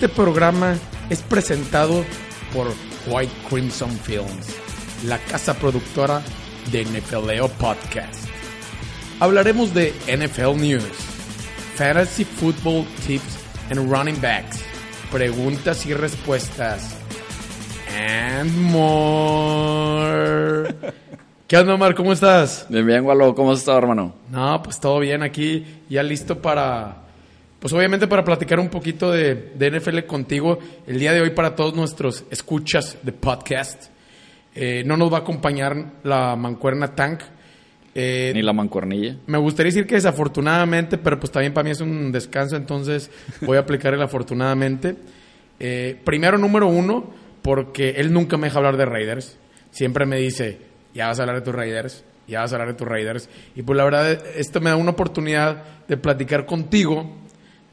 Este programa es presentado por White Crimson Films, la casa productora de NFLeo Podcast. Hablaremos de NFL News, Fantasy Football Tips and Running Backs, preguntas y respuestas, and more. ¿Qué onda, Omar? ¿Cómo estás? Bien, bien, Gualo. ¿Cómo has estado, hermano? No, pues todo bien aquí, ya listo para, pues obviamente para platicar un poquito de, de NFL contigo el día de hoy para todos nuestros escuchas de podcast. Eh, no nos va a acompañar la mancuerna Tank. Eh, Ni la mancuernilla. me gustaría decir que desafortunadamente, pero pues también para mí es un descanso, entonces voy a aplicar el afortunadamente. Eh, primero, número uno, porque él nunca me deja hablar de Raiders. Siempre me dice, ya vas a hablar de tus Raiders, ya vas a hablar de tus Raiders. Y pues la verdad, esto me da una oportunidad de platicar contigo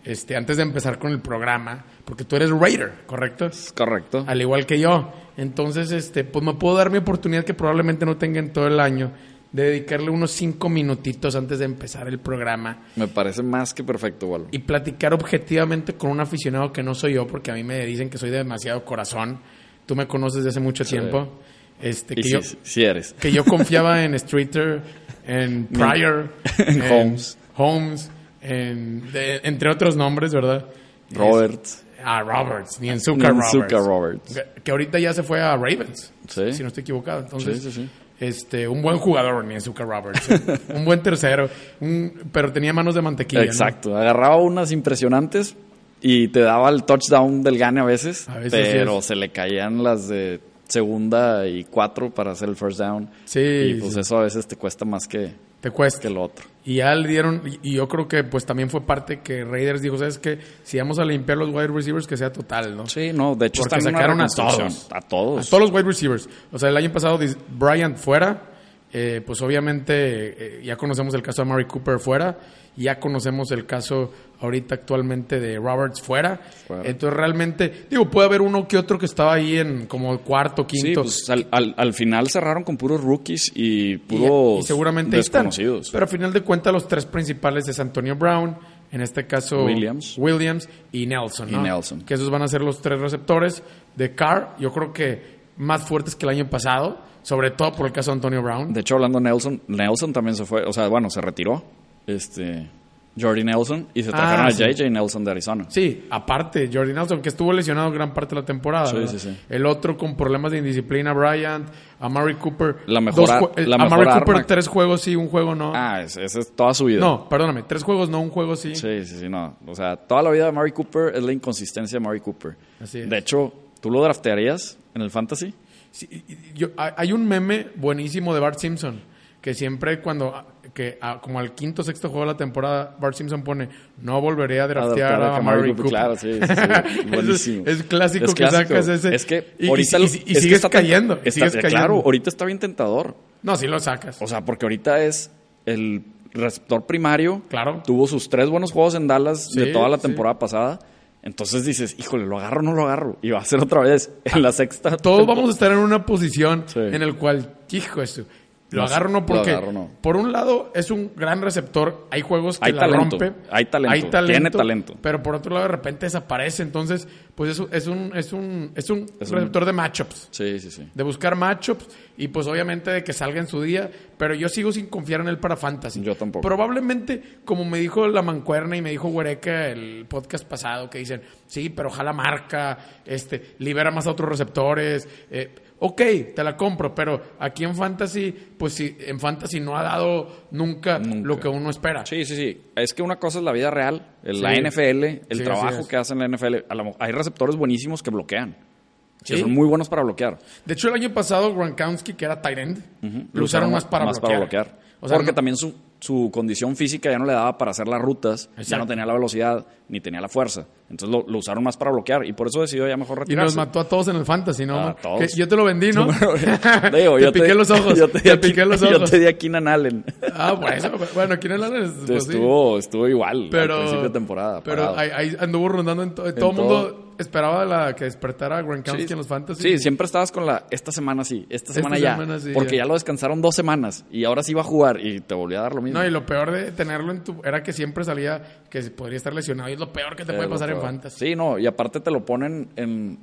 este, antes de empezar con el programa, porque tú eres Raider, ¿correcto? Es correcto. Al igual que yo. Entonces, este, pues me puedo dar mi oportunidad que probablemente no tenga en todo el año de dedicarle unos cinco minutitos antes de empezar el programa Me parece más que perfecto, Gualo. y platicar objetivamente con un aficionado que no soy yo, porque a mí me dicen que soy de demasiado corazón. Tú me conoces desde hace mucho tiempo. Este, que, sí, yo, sí, eres. que yo confiaba en Streeter, en Pryor, En Holmes. Holmes, en- de- entre otros nombres, ¿verdad? Roberts. Ah, Roberts, ni en Zucker Roberts. Roberts. Que, que ahorita ya se fue a Ravens, Sí. si no estoy equivocado. Entonces, Sí, sí, sí. Este, un buen jugador, ni en Zucker Roberts. eh. un buen tercero, un- pero tenía manos de mantequilla. ¿no? Exacto. Agarraba unas impresionantes y te daba el touchdown del gane a veces, A veces pero se le caían las de segunda y cuatro para hacer el first down. Sí, Y pues eso a veces te cuesta más que, Te cuesta. que lo otro. Y ya le dieron, y, yo creo que pues también fue parte que Raiders dijo, ¿sabes qué? Si vamos a limpiar los wide receivers, que sea total, ¿no? Sí, no, de hecho Porque sacaron a todos. A todos. A todos los wide receivers. O sea, el año pasado Bryant fuera, eh, pues obviamente eh, ya conocemos el caso de Mary Cooper fuera, ya conocemos el caso ahorita actualmente de Roberts fuera. Entonces realmente, digo, puede haber uno que otro que estaba ahí en como cuarto, Sí, quinto. pues al, al- al final cerraron con puros rookies y puros y, seguramente están. desconocidos. Pero a final de cuentas los tres principales es Antonio Brown, en este caso Williams. Williams y Nelson. Y. Nelson. Que esos van a ser los tres receptores de Carr. Yo creo que más fuertes que el año pasado, sobre todo por el caso de Antonio Brown. De hecho, hablando de Nelson, Nelson también se fue, o sea, bueno, se retiró. Este, Jordy Nelson y se trajeron Ah, a sí. JJ Nelson de Arizona. Sí, aparte, Jordi Nelson, que estuvo lesionado gran parte de la temporada. Sí, sí, sí. El otro con problemas de indisciplina, Bryant, a Mary Cooper. La mejor eh, la a mejor Mary Cooper tres juegos sí, un juego no. Ah, esa esa es toda su vida. no, perdóname, tres juegos no, un juego sí. Sí, sí, sí, no. O sea, toda la vida de Mary Cooper es la inconsistencia de Mary Cooper. Así es. De hecho, ¿tú lo draftearías en el fantasy? Sí, y- y- yo- hay un meme buenísimo de Bart Simpson que siempre cuando que ah, como al quinto sexto juego de la temporada Bart Simpson pone no volveré a draftear a, a Mary Mary Cooper. Cooper, claro, sí, sí, sí. Eso Buenísimo. es, es clásico Es que clásico. sacas ese Es que y, y- ahorita y- y es que sigues está- cayendo, y está- sigues cayendo. Claro, ahorita está bien tentador. No, sí lo sacas. O sea, porque ahorita es el receptor primario. Claro. Tuvo sus tres buenos juegos en Dallas de toda la sí. temporada pasada. Entonces dices, híjole, ¿lo agarro o no lo agarro? Y va a ser otra vez en la sexta. Todos vamos a estar en una posición Sí. en el cual, hijo, eso. Lo No agarro no porque, agarro no. por un lado, es un gran receptor. Hay juegos que Hay la talento, rompe. hay talento, tiene talento. Pero por otro lado, de repente desaparece. Entonces, pues es, un- es un, es un, es un Es un- receptor de matchups. Sí, sí, sí. De buscar matchups y pues obviamente de que salga en su día. Pero yo sigo sin confiar en él para fantasy. Yo tampoco. Probablemente, como me dijo la mancuerna y me dijo Huereca el podcast pasado, que dicen, sí, pero ojalá marca, este, libera más a otros receptores. eh, ok, te la compro, pero aquí en fantasy, pues sí, en fantasy no ha dado nunca, Nunca. lo que uno espera. Sí, sí, sí. Es que una cosa es la vida real, el- la. NFL, el Sí, trabajo que hacen en la NFL. Hay receptores buenísimos que bloquean. que son muy buenos para bloquear. De hecho, el año pasado, Gronkowski, que era tight end, lo usaron más para bloquear. O sea, Porque no- también su, su condición física ya no le daba para hacer las rutas, ya no tenía la velocidad, ni tenía la fuerza. Entonces lo, lo usaron más para bloquear y por eso decidió ya mejor Y nos retirarse. mató a todos en el fantasy, ¿no? A todos. Que yo te lo vendí, ¿no? Digo, te yo piqué los ojos. Yo te, piqué Keenan- los Yo ojos. te di a Keenan Allen. Ah, bueno, bueno, el Allen, pues, sí. estuvo, estuvo igual pero, al principio de temporada. Pero ahí, ahí anduvo rondando en, to- todo. el mundo esperaba la, que despertara a Gronkowski Sí. en los fantasy. Sí, siempre estabas con la esta semana sí, esta semana ya. semana sí, porque ya. ya. lo descansaron dos semanas y ahora sí va a jugar y te volvió a dar lo mismo. No, y lo peor de tenerlo en tu... Era que siempre salía que podría estar lesionado. Y es lo peor que te puede pasar en fantasy. Sí, no, y aparte te lo ponen en,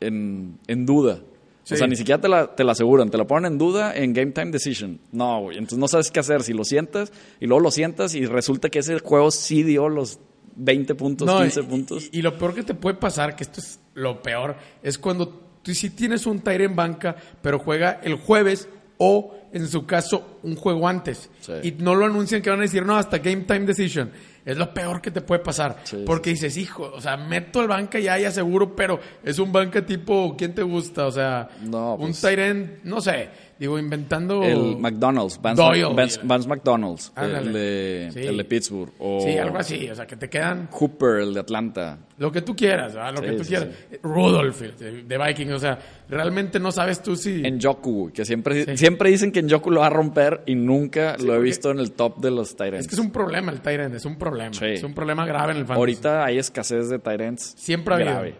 en, en duda. Sí. O sea, ni siquiera te la, te la aseguran, te la ponen en duda en Game Time Decision. No, güey, entonces no sabes qué hacer. Si lo sientas y luego lo sientas y resulta que ese juego sí dio los 20 puntos, No, 15 y- puntos. Y, y lo peor que te puede pasar, que esto es lo peor, es cuando tú sí tienes un Tyre en banca, pero juega el jueves o, en su caso, un juego antes. Sí. Y no lo anuncian que van a decir, no, hasta Game Time Decision. Es lo peor que te puede pasar. Sí, porque dices, hijo, o sea, meto el banca ya, ya seguro, pero es un banca tipo, ¿quién te gusta? O sea, No, un pues- Tyre end, no sé, digo, inventando... El McDonald's, Vance, Doyle. Vance- Vance McDonald's, el de, Sí. el de Pittsburgh. O Sí, algo así, o sea, que te quedan Hooper, el de Atlanta. Lo que tú quieras, ¿verdad? Lo Sí, que tú sí, quieras. Rudolph, de, de Vikings, o sea, realmente no sabes tú si... En Joku, que siempre, siempre dicen que en Joku lo va a romper y nunca lo he visto en el top de los Tyrants. Es que es un problema el Tyrant, es un problema. Sí. Es un problema grave en el fantasy. Ahorita hay escasez de Tyrants. Siempre ha habido. grave.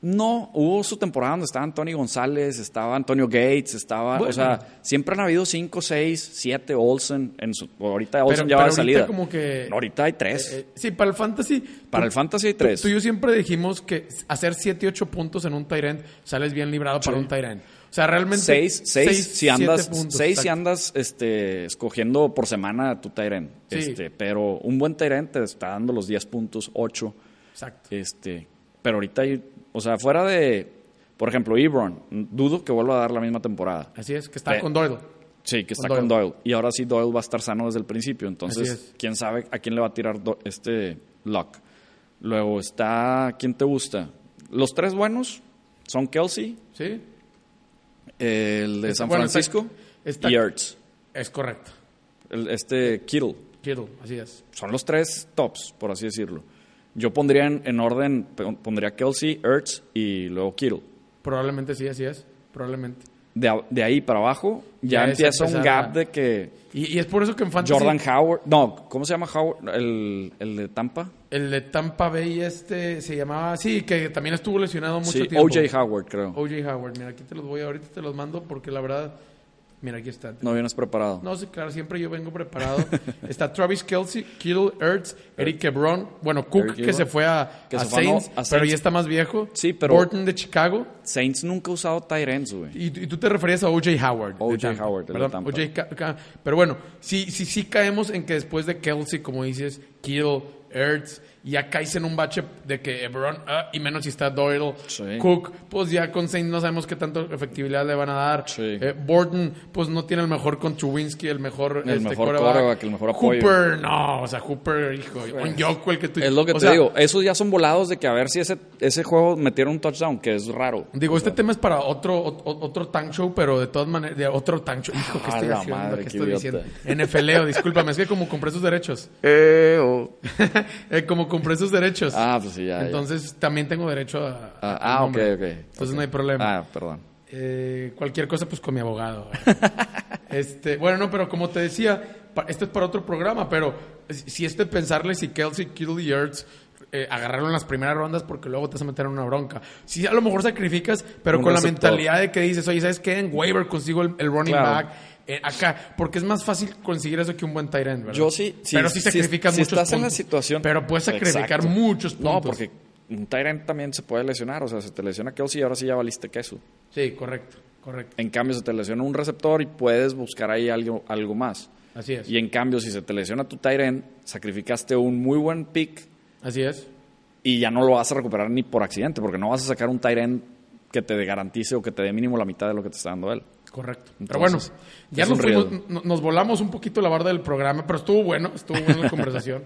No, hubo su temporada donde estaba Antonio González, estaba Antonio Gates, estaba, Bueno. o sea, siempre han habido 5, 6, 7 Olsen. En su, ahorita Olsen Pero- ya va de pero salida. como que- Ahorita hay 3. Eh, sí, para el fantasy... Para tú- el Fantasy hay tú- 3. Tú y yo siempre dijimos que hacer 7, 8 puntos en un Tyrant sales bien librado para un Tyrant. O sea, realmente... 6, 6 seis, si andas, puntos, seis si andas este, escogiendo por semana tu Tyrant. Sí. Este, pero un buen Tyrant te está dando los 10 puntos, 8. Exacto. Este, pero ahorita hay, o sea, fuera de, por ejemplo, Ebron, dudo que vuelva a dar la misma temporada. Así es, que está Ve- con Doyle. Sí, que está Con con Doyle. Y ahora sí Doyle va a estar sano desde el principio. Entonces, quién sabe a quién le va a tirar Do- este Luck. Luego está, ¿quién te gusta? Los tres buenos son Kelsey, ¿Sí? el de Está- San bueno, está- Francisco está- y Ertz. Es correcto. El- este Kittle. Kittle, así es. Son los tres tops, por así decirlo. Yo pondría en, en orden, pon- pondría Kelsey, Ertz y luego Kittle. Probablemente sí, así es. Probablemente. De, de ahí para abajo ya, empieza un gap a- de que Y, y es por eso que en fantasy... Jordan Howard, no, ¿cómo se llama Howard? El, el de Tampa. El de Tampa Bay este se llamaba... Sí, que también estuvo lesionado mucho Sí, tiempo. OJ Howard, creo. O.J. Howard. Mira, aquí te los voy, ahorita te los mando porque la verdad... Mira, aquí está. No vienes preparado. No, sí, claro, siempre yo vengo preparado. Está Travis Kelsey, Kittle, Ertz, Eric Ebron, bueno, Cook que se fue a, Que a se fue a no- Saints, pero ya está más viejo. Sí, pero- Borton de Chicago. Saints nunca ha usado ends, güey. Y, y tú te referías a O.J. Howard. O.J. Howard, de Tampa. O.J. Pero bueno, sí, sí, sí caemos en que después de Kelsey, como dices, Kittle, Ertz, ya caes en un bache de que Ebron, ah, y menos si está Doyle, Sí. Cook, pues ya con Saints no sabemos qué tanto efectividad le van a dar. Sí. Eh, Borton, pues no tiene el mejor con Trubinsky, el mejor El este, mejor quarterback, el mejor apoyo. Hooper, no, o sea, Hooper, hijo, un Yoko el que tú... Es lo que o te sea, digo. Esos ya son volados de que a ver si ese, ese juego metiera un touchdown, que es raro. Digo, este tema es para otro o- otro tank show, pero de todas maneras, de otro tank show. Hijo, ¿qué A estoy la haciendo? madre, ¿Qué estoy diciendo? NFLeo, discúlpame, es que como compré sus derechos. Eh, como compré sus derechos. Ah, pues sí, ya. ya. Entonces también tengo derecho a. Ah, al ah, ok, ok. Entonces no hay problema. Ah, perdón. Eh, cualquier cosa, pues con mi abogado. este, bueno, no, pero como te decía, esto es para otro programa, pero si si es de pensarle si Kelsey, Kittle y Ertz eh, agarraron las primeras rondas porque luego te vas a meter en una bronca. Sí, a lo mejor sacrificas, pero Un con la mentalidad de que dices, oye, ¿sabes qué? En waiver consigo el, el running Claro. back. Eh, acá, porque es más fácil conseguir eso que un buen tight end, ¿verdad? Yo sí, sí, pero sí sacrificas si muchos estás en la puntos. situación- Pero puedes sacrificar Exacto. muchos puntos. No, porque un Tyrant también se puede lesionar. O sea, se te lesiona Kelsey y ahora sí ya valiste queso. Sí, correcto, correcto. En cambio, se te lesiona un receptor y puedes buscar ahí algo, algo más. Así es. Y en cambio, si se te lesiona tu Tyrant, sacrificaste un muy buen pick Así es. y ya no lo vas a recuperar ni por accidente, porque no vas a sacar un Tyrant que te garantice o que te dé mínimo la mitad de lo que te está dando él. Correcto. Entonces, pero bueno, ya nos, fuimos- volamos un poquito la barda del programa, pero estuvo bueno, estuvo buena la conversación.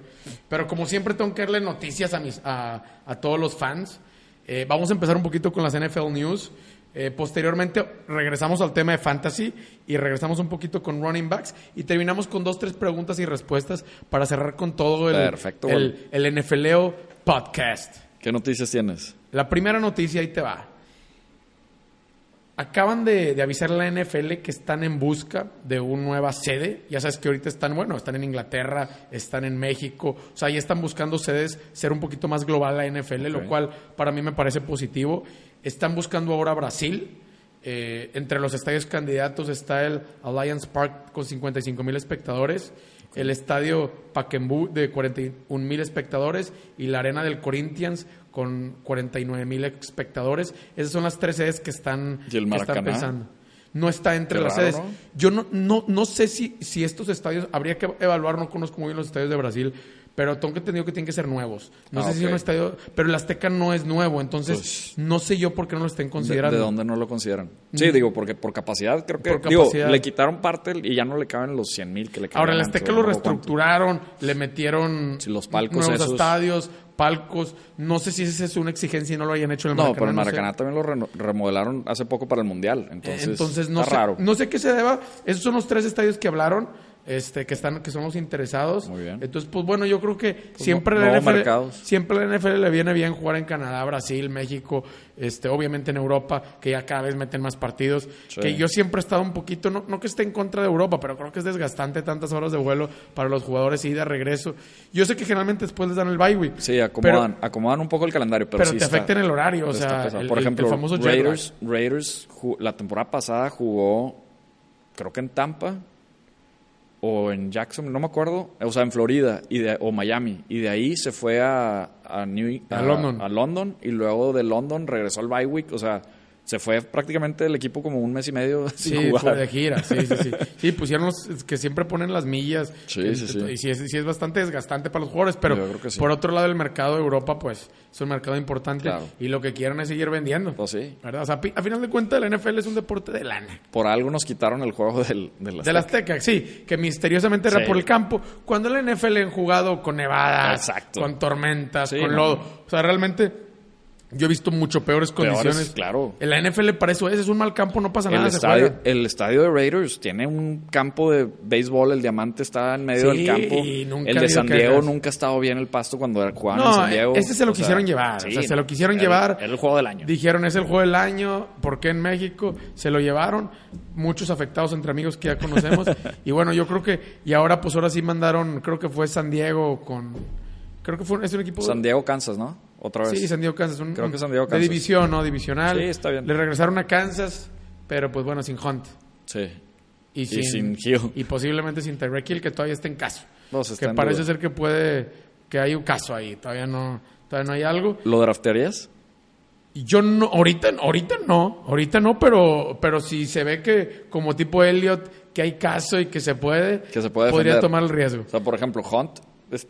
Pero como siempre tengo que darle noticias a mis a, a todos los fans. Eh, vamos a empezar un poquito con las NFL News. Eh, posteriormente regresamos al tema de fantasy y regresamos un poquito con running backs y terminamos con dos, tres preguntas y respuestas para cerrar con todo el, Perfecto, el, el NFLeo podcast. ¿Qué noticias tienes? La primera noticia ahí te va. Acaban de, de avisar a la NFL que están en busca de una nueva sede. Ya sabes que ahorita están, bueno, están en Inglaterra, están en México. O sea, ya están buscando sedes, ser un poquito más global la NFL, lo cual para mí me parece positivo. Están buscando ahora Brasil. Eh, entre los estadios candidatos está el Alliance Park con 55 mil espectadores, el estadio Pacaembu de 41 mil espectadores y la arena del Corinthians con 49 mil espectadores. Esas son las tres sedes que están, ¿Y el que están pensando. No está entre Qué las raro, sedes. ¿no? Yo no, no, no sé si, si estos estadios, habría que evaluar, no conozco muy bien los estadios de Brasil, pero tengo entendido que tienen que ser nuevos. No Ah, sé si ok. un estadio, pero el Azteca no es nuevo, entonces no sé yo por qué no lo estén ¿De, considerando. de dónde no lo consideran? Sí, digo, porque por capacidad creo que... Por digo, le quitaron parte y ya no le caben los 100 mil que le caben Ahora, el Azteca lo no cuánto. reestructuraron, le metieron Sí, los palcos nuevos esos. estadios, palcos. No sé si esa es una exigencia y no lo hayan hecho en el No, Maracaná. pero el sé. Maracaná también lo remodelaron hace poco para el Mundial. Entonces, Entonces, no, está sé, raro. no sé qué se deba. Esos son los tres estadios que hablaron, este, que están, que son los interesados. Muy bien. Entonces, pues bueno, yo creo que siempre nu- la NFL, siempre la NFL le viene bien jugar en Canadá, Brasil, México, este, obviamente en Europa, que ya cada vez meten más partidos. Sí. Que yo siempre he estado un poquito, no, no que esté en contra de Europa, pero creo que es desgastante tantas horas de vuelo para los jugadores ida, regreso. Yo sé que generalmente después les dan el bye week. Sí, acomodan, acomodan un poco el calendario, pero, Pero, sí te está- afecta en el horario, o sea, el, por ejemplo, el famoso. Raiders, Raiders la temporada pasada jugó, creo que en Tampa o en Jackson, no me acuerdo, o sea, en Florida y de, o Miami, y de ahí se fue a, a, New, A London. a London, y luego de London regresó al bye week, o sea, se fue prácticamente el equipo como un mes y medio sin Sí, jugar. fue de gira, sí, sí, sí. Sí, pusieron los que siempre ponen las millas. Sí, sí, sí. Y sí es, sí es bastante desgastante para los jugadores, pero Yo creo que sí. por otro lado el mercado de Europa, pues, es un mercado importante Claro. y lo que quieren es seguir vendiendo. Pues sí, ¿Verdad? O sea, a final de cuentas la NFL es un deporte de lana. por algo nos quitaron el juego del, del Azteca, sí, que misteriosamente era Sí. por el campo. Cuando la NFL han jugado con nevadas, Exacto. con tormentas, con no. lodo. O sea, realmente yo he visto mucho peores Peores, condiciones. claro. En la NFL para eso es, es un mal campo, no pasa El nada, se estadio, juega. el estadio de Raiders tiene un campo de béisbol, el diamante está en medio Sí, del campo. y nunca el de San Diego nunca ha estado bien el pasto cuando jugaban en San Diego. ese se lo O sea, quisieron llevar. sí, o sea, se lo quisieron llevar. Era el juego del año. Dijeron, es el juego del año. ¿Por qué en México? Se lo llevaron. Muchos afectados entre amigos que ya conocemos. y bueno, yo creo que... Y ahora, pues ahora sí mandaron... Creo que fue San Diego con... Creo que fue es un equipo... San Diego, Kansas, ¿no? Otra vez. Sí, San Diego, Kansas. un- Creo que San Diego, De Kansas. división, ¿no? Divisional. Sí, está bien. Le regresaron a Kansas, pero pues bueno, sin Hunt. Sí. Y, sin Hill. Y posiblemente sin Tyreek Hill, que todavía está en caso. No, se está que parece duda. ser que puede... Que hay un caso ahí. Todavía no... Todavía no hay algo. ¿Lo draftearías? Yo no, ahorita, ahorita no, ahorita no, pero, pero si se ve que como tipo Elliot, que hay caso y que se puede, Que se puede podría tomar el riesgo. O sea, por ejemplo, Hunt,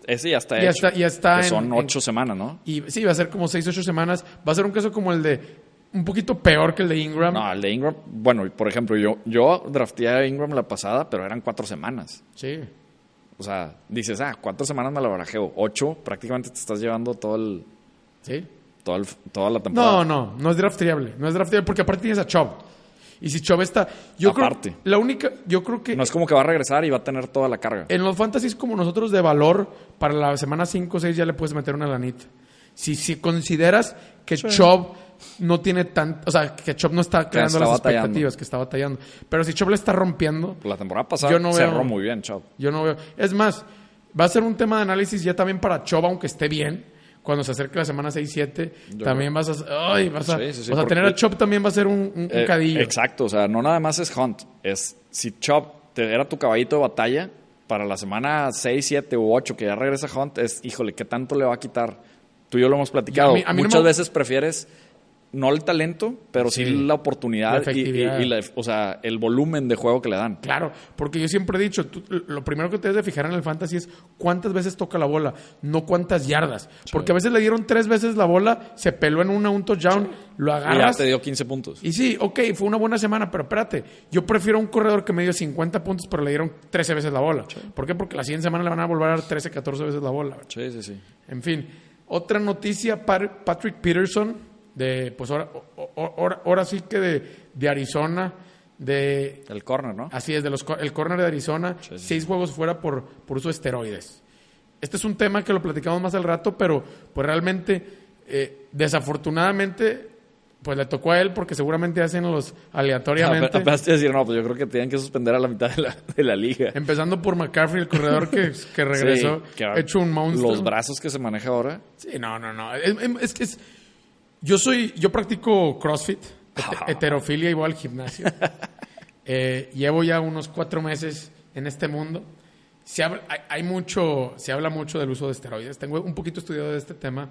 ese ya está Ya hecho. está- ya está Que en- son en- ocho semanas, ¿no? Y sí, va a ser como seis, ocho semanas. Va a ser un caso como el de, un poquito peor que el de Ingram. No, el de Ingram, bueno, por ejemplo, yo, yo drafteé a Ingram la pasada, pero eran cuatro semanas. Sí. O sea, dices, ah, cuatro semanas me la barajeo. Ocho, prácticamente te estás llevando todo el, Sí. todo el- toda la temporada. No, no, no es drafteable. No es drafteable porque aparte tienes a Chubb. Y si Chubb está, yo Aparte. creo, la única, yo creo que No es como que va a regresar y va a tener toda la carga. En los fantasies como nosotros de valor, para la semana 5 o 6 ya le puedes meter una lanita. Si, si consideras que Chubb no tiene tanto, o sea, que Chubb no está creando está las batallando. expectativas, que está batallando. Pero si Chubb le está rompiendo, La temporada pasada Yo no cerró veo- muy bien, chao. yo no veo. Es más, va a ser un tema de análisis ya también para Chubb, aunque esté bien. Cuando se acerque la semana 6-7, también vas a. Ay, vas a. Sí, sí, sí, o sea, porque- tener a Chubb también va a ser un, un- un Eh, cadillo. Exacto, o sea, no nada más es Hunt. Es si Chop te, era tu caballito de batalla para la semana 6, 7 u 8 que ya regresa Hunt, es, híjole, ¿qué tanto le va a quitar? Tú y yo lo hemos platicado. A mí- a mí no Muchas me- veces prefieres no el talento, pero sí, Sí. la oportunidad La y, y- efectividad. y la- o sea, el volumen de juego que le dan. Claro, porque yo siempre he dicho, tú- lo primero que te debes de fijar en el fantasy es cuántas veces toca la bola, no cuántas yardas. Porque a veces le dieron tres veces la bola, se peló en una, un touchdown, lo Y ya agarras. te dio 15 puntos. Y sí, ok, fue una buena semana, pero espérate, yo prefiero un corredor que me dio 50 puntos, pero le dieron 13 veces la bola. ¿Por qué? Porque la siguiente semana le van a volver a dar 13, 14 veces la bola. Sí, sí, sí. En fin, otra noticia, Pat- Patrick Peterson de, pues ahora, ahora, ahora sí que de, de Arizona, de, El corner, ¿no? así es, de los, el corner de Arizona, Sí, seis juegos fuera por, por uso de esteroides. Este es un tema que lo platicamos más al rato, pero pues realmente, eh, desafortunadamente, pues le tocó a él porque seguramente hacen los aleatoriamente. Ape- Apenas te decir, no, pues yo creo que tienen que suspender a la mitad de la, de la liga. Empezando por McCaffrey, el corredor que, que regresó, Sí, que hecho un monstruo. Los brazos que se maneja ahora. Sí, no, no, no. Es, es que es. Yo soy. Yo practico CrossFit, hete- heterofilia igual al gimnasio. Eh, llevo ya unos cuatro meses en este mundo. Se habla, hay, hay mucho, se habla mucho del uso de esteroides. Tengo un poquito estudiado de este tema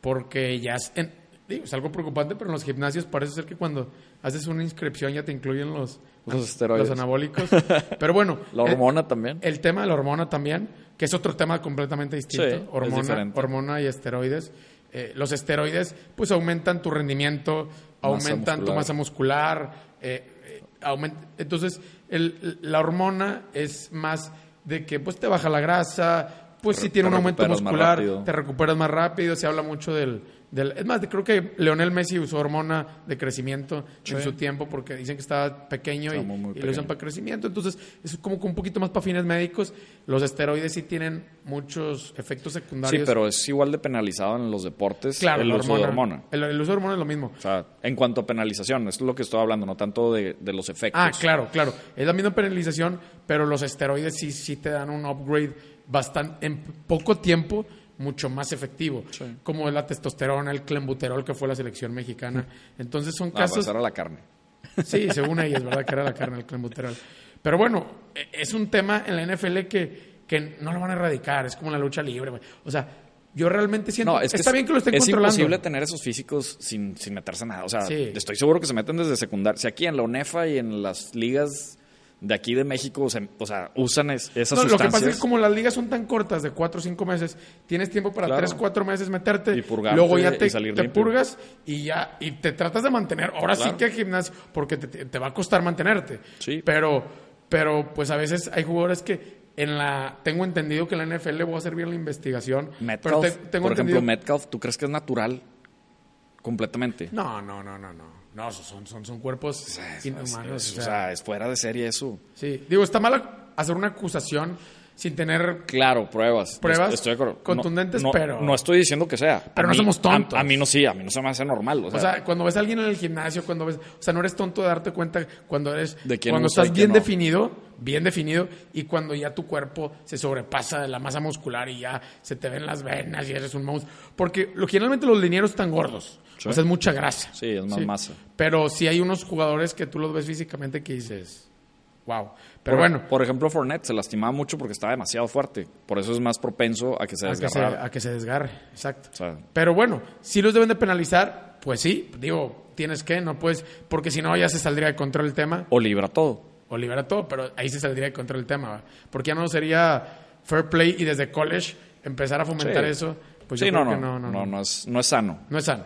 porque ya es, en- digo, es algo preocupante, pero en los gimnasios parece ser que cuando haces una inscripción ya te incluyen los, Los esteroides. los anabólicos. Pero bueno, La el- hormona también. el tema de la hormona también, que es otro tema completamente distinto. Sí, hormona, hormona y esteroides. Eh, los esteroides, pues aumentan tu rendimiento, aumentan tu masa muscular. eh, eh, Entonces, el- la hormona es más de que pues te baja la grasa, pues si tiene un aumento muscular, te recuperas más rápido. Se habla mucho del. Del es más, de- creo que Leonel Messi usó hormona de crecimiento en Sí. su tiempo porque dicen que estaba pequeño y, y lo usan para crecimiento. Entonces, es como que un poquito más para fines médicos. Los esteroides sí tienen muchos efectos Sí, secundarios. pero es igual de penalizado en los deportes claro, el uso de hormona. El, el uso de hormona es lo mismo. O sea, en cuanto a penalización, es lo que estoy hablando, no tanto de, de los efectos. Ah, claro, claro. Es la misma penalización, pero los esteroides sí, sí te dan un upgrade bastante, en poco tiempo, mucho más efectivo. Sí. Como la testosterona, el clenbuterol, que fue la selección mexicana. Entonces son Ah, pues casos... era la carne. Sí, según ellos, ¿verdad? Que era la carne del clenbuterol. Pero bueno, e- es un tema en la NFL que, que no lo van a erradicar. Es como la lucha libre. O sea, yo realmente siento... No, es que está es- bien que lo estén es controlando. imposible tener esos físicos sin, sin meterse nada. O sea, Sí. estoy seguro que se meten desde secundaria. Si aquí en la UNEFA y en las ligas de aquí de México, se- o sea, usan es- esas No, lo que pasa es que como las ligas son tan cortas, de 4 o 5 meses, tienes tiempo para Claro. 3, 4 meses meterte. Y purgarte luego ya te, y salir te purgas y ya y te tratas de mantener. Ahora sí que gimnasio, porque te, te- va a costar mantenerte. Sí. Pero, pero pues a veces hay jugadores que en la... Tengo entendido que en la NFL voy a bien la investigación. Metcalf, pero te- tengo por ejemplo, entendido- Metcalf, ¿tú crees que es natural? Completamente. No, no, no, no, no. No, son, son, son cuerpos O sea, inhumanos. es- o o sea, es fuera de serie eso. sí. Digo, está mal hacer una acusación sin tener Claro, pruebas. Pruebas Estoy de acuerdo. Contundentes, no, pero- No estoy diciendo que sea. Pero A no mí- somos tontos. A, mí no sí, a mí no se me hace normal. O sea, O sea, cuando ves a alguien en el gimnasio, cuando ves, o sea, no eres tonto de darte cuenta cuando eres, De quién cuando estás bien no. definido, bien definido, y cuando ya tu cuerpo se sobrepasa de la masa muscular y ya se te ven las venas y eres un monstruo. Porque lo, generalmente los linieros están gordos, Sí. o sea, es mucha grasa. Sí, es más masa. Pero sí hay unos jugadores que tú los ves físicamente que dices, wow. Pero por, bueno, Por ejemplo, Fournette se lastimaba mucho porque estaba demasiado fuerte. Por eso es más propenso a que se desgarrara. a que se desgarre, exacto. O sea, Pero bueno, si los deben de penalizar, pues sí, digo, tienes que, no puedes, porque si no ya se saldría de control el tema. o libra todo. O libera todo, pero ahí se saldría de contra el tema, ¿va? porque ya no sería fair play y desde college empezar a fomentar Sí. eso, pues sí, yo no, creo no, que no, no, no, no, es, no es sano. no es sano.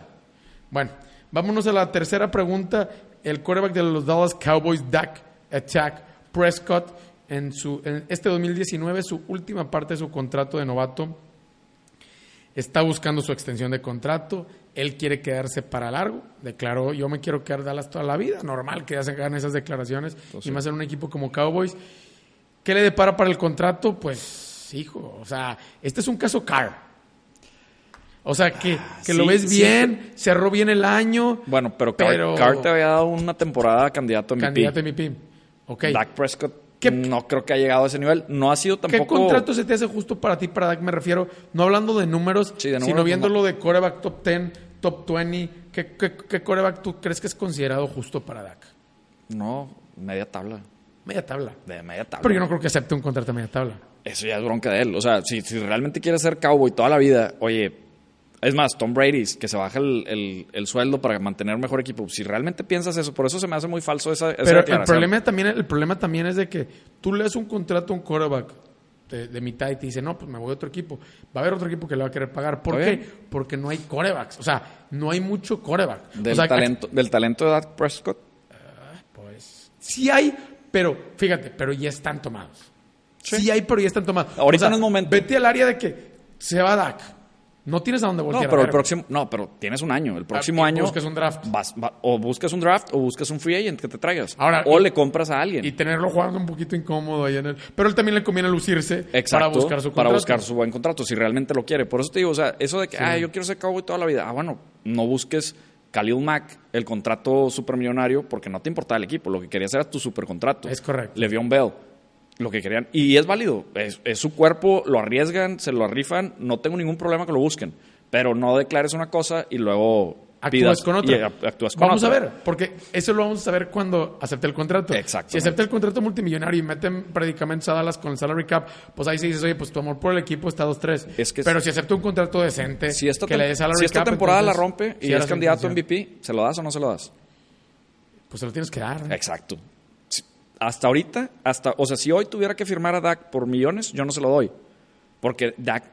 Bueno, vámonos a la tercera pregunta. El quarterback de los Dallas Cowboys, Dak Attack Prescott, en, su, en este 2019, su última parte de su contrato de novato, está buscando su extensión de contrato. Él quiere quedarse para largo. Declaró, yo me quiero quedar Dallas toda la vida. Normal que hagan esas declaraciones. Pues y más en un equipo como Cowboys. ¿Qué le depara para el contrato? Pues, hijo, o sea, este es un caso Carr. O sea, que, que lo ves sí. bien, cerró bien el año. Bueno, Pero- Carr te había dado una temporada candidato a MVP. Candidato a MVP. Ok. Dak Prescott ¿Qué- no creo que ha llegado a ese nivel. No ha sido ¿Qué tampoco... contrato se te hace justo para ti, para Dak? Me refiero, no hablando de números, Sí, de números, sino viéndolo de coreback top 10, top 20. ¿Qué, qué, qué coreback tú crees que es considerado justo para Dak? No, media tabla. Media tabla. De media tabla. Pero yo no creo que acepte un contrato a media tabla. Eso ya es bronca de él. O sea, si, si realmente quiere ser cowboy toda la vida, oye, es más, Tom Brady, que se baja el, el- el sueldo para mantener un mejor equipo. Si realmente piensas eso, por eso se me hace muy falso esa, esa Pero el problema, también, el problema también es de que tú le das un contrato a un quarterback de, de mitad y te dice, no, pues me voy a otro equipo. Va a haber otro equipo que le va a querer pagar. ¿Por qué? Porque no hay corebacks. O sea, no hay mucho coreback. Del, o sea, talento, del talento de Dak Prescott. Pues sí hay, pero fíjate, pero ya están tomados. Sí, Sí. hay, pero ya están tomados. Ahorita no es momento. Vete al área de que se va Dak. No tienes a dónde No, voltear. a pero el próximo, no, pero tienes un año. El próximo y año buscas un draft. vas- va- o buscas un draft o buscas un free agent que te traigas. Ahora, o y- le compras a alguien. Y tenerlo jugando un poquito incómodo ahí en el... Pero él también le conviene lucirse Exacto, para buscar su para contrato. buscar su buen contrato, si realmente lo quiere. Por eso te digo, o sea, eso de que, ah, yo quiero ser cowboy toda la vida. Ah, bueno, no busques Khalil Mack, el contrato supermillonario, porque no te importaba el equipo. Lo que querías era tu supercontrato. Es correcto. Le'Veon Bell. Lo que querían. Y es válido. Es, es su cuerpo, lo arriesgan, se lo arrifan. No tengo ningún problema que lo busquen. Pero no declares una cosa y luego Actúas pidas con otra. actúas con vamos otra. a ver, porque eso lo vamos a saber cuando acepte el contrato. Exactamente. Si acepta el contrato multimillonario y meten predicamentos a Dallas con el salary cap, pues ahí sí dices, oye, pues tu amor por el equipo está 2-3. Es que- Pero si acepta un contrato decente, Si esta, que le dé salary si esta cap, temporada la rompe y sí es candidato a. MVP, ¿se lo das o no se lo das? Pues se lo tienes que dar. ¿eh? Exacto. Hasta ahorita, hasta, o sea, si hoy tuviera que firmar a Dak por millones, yo no se lo doy. Porque Dak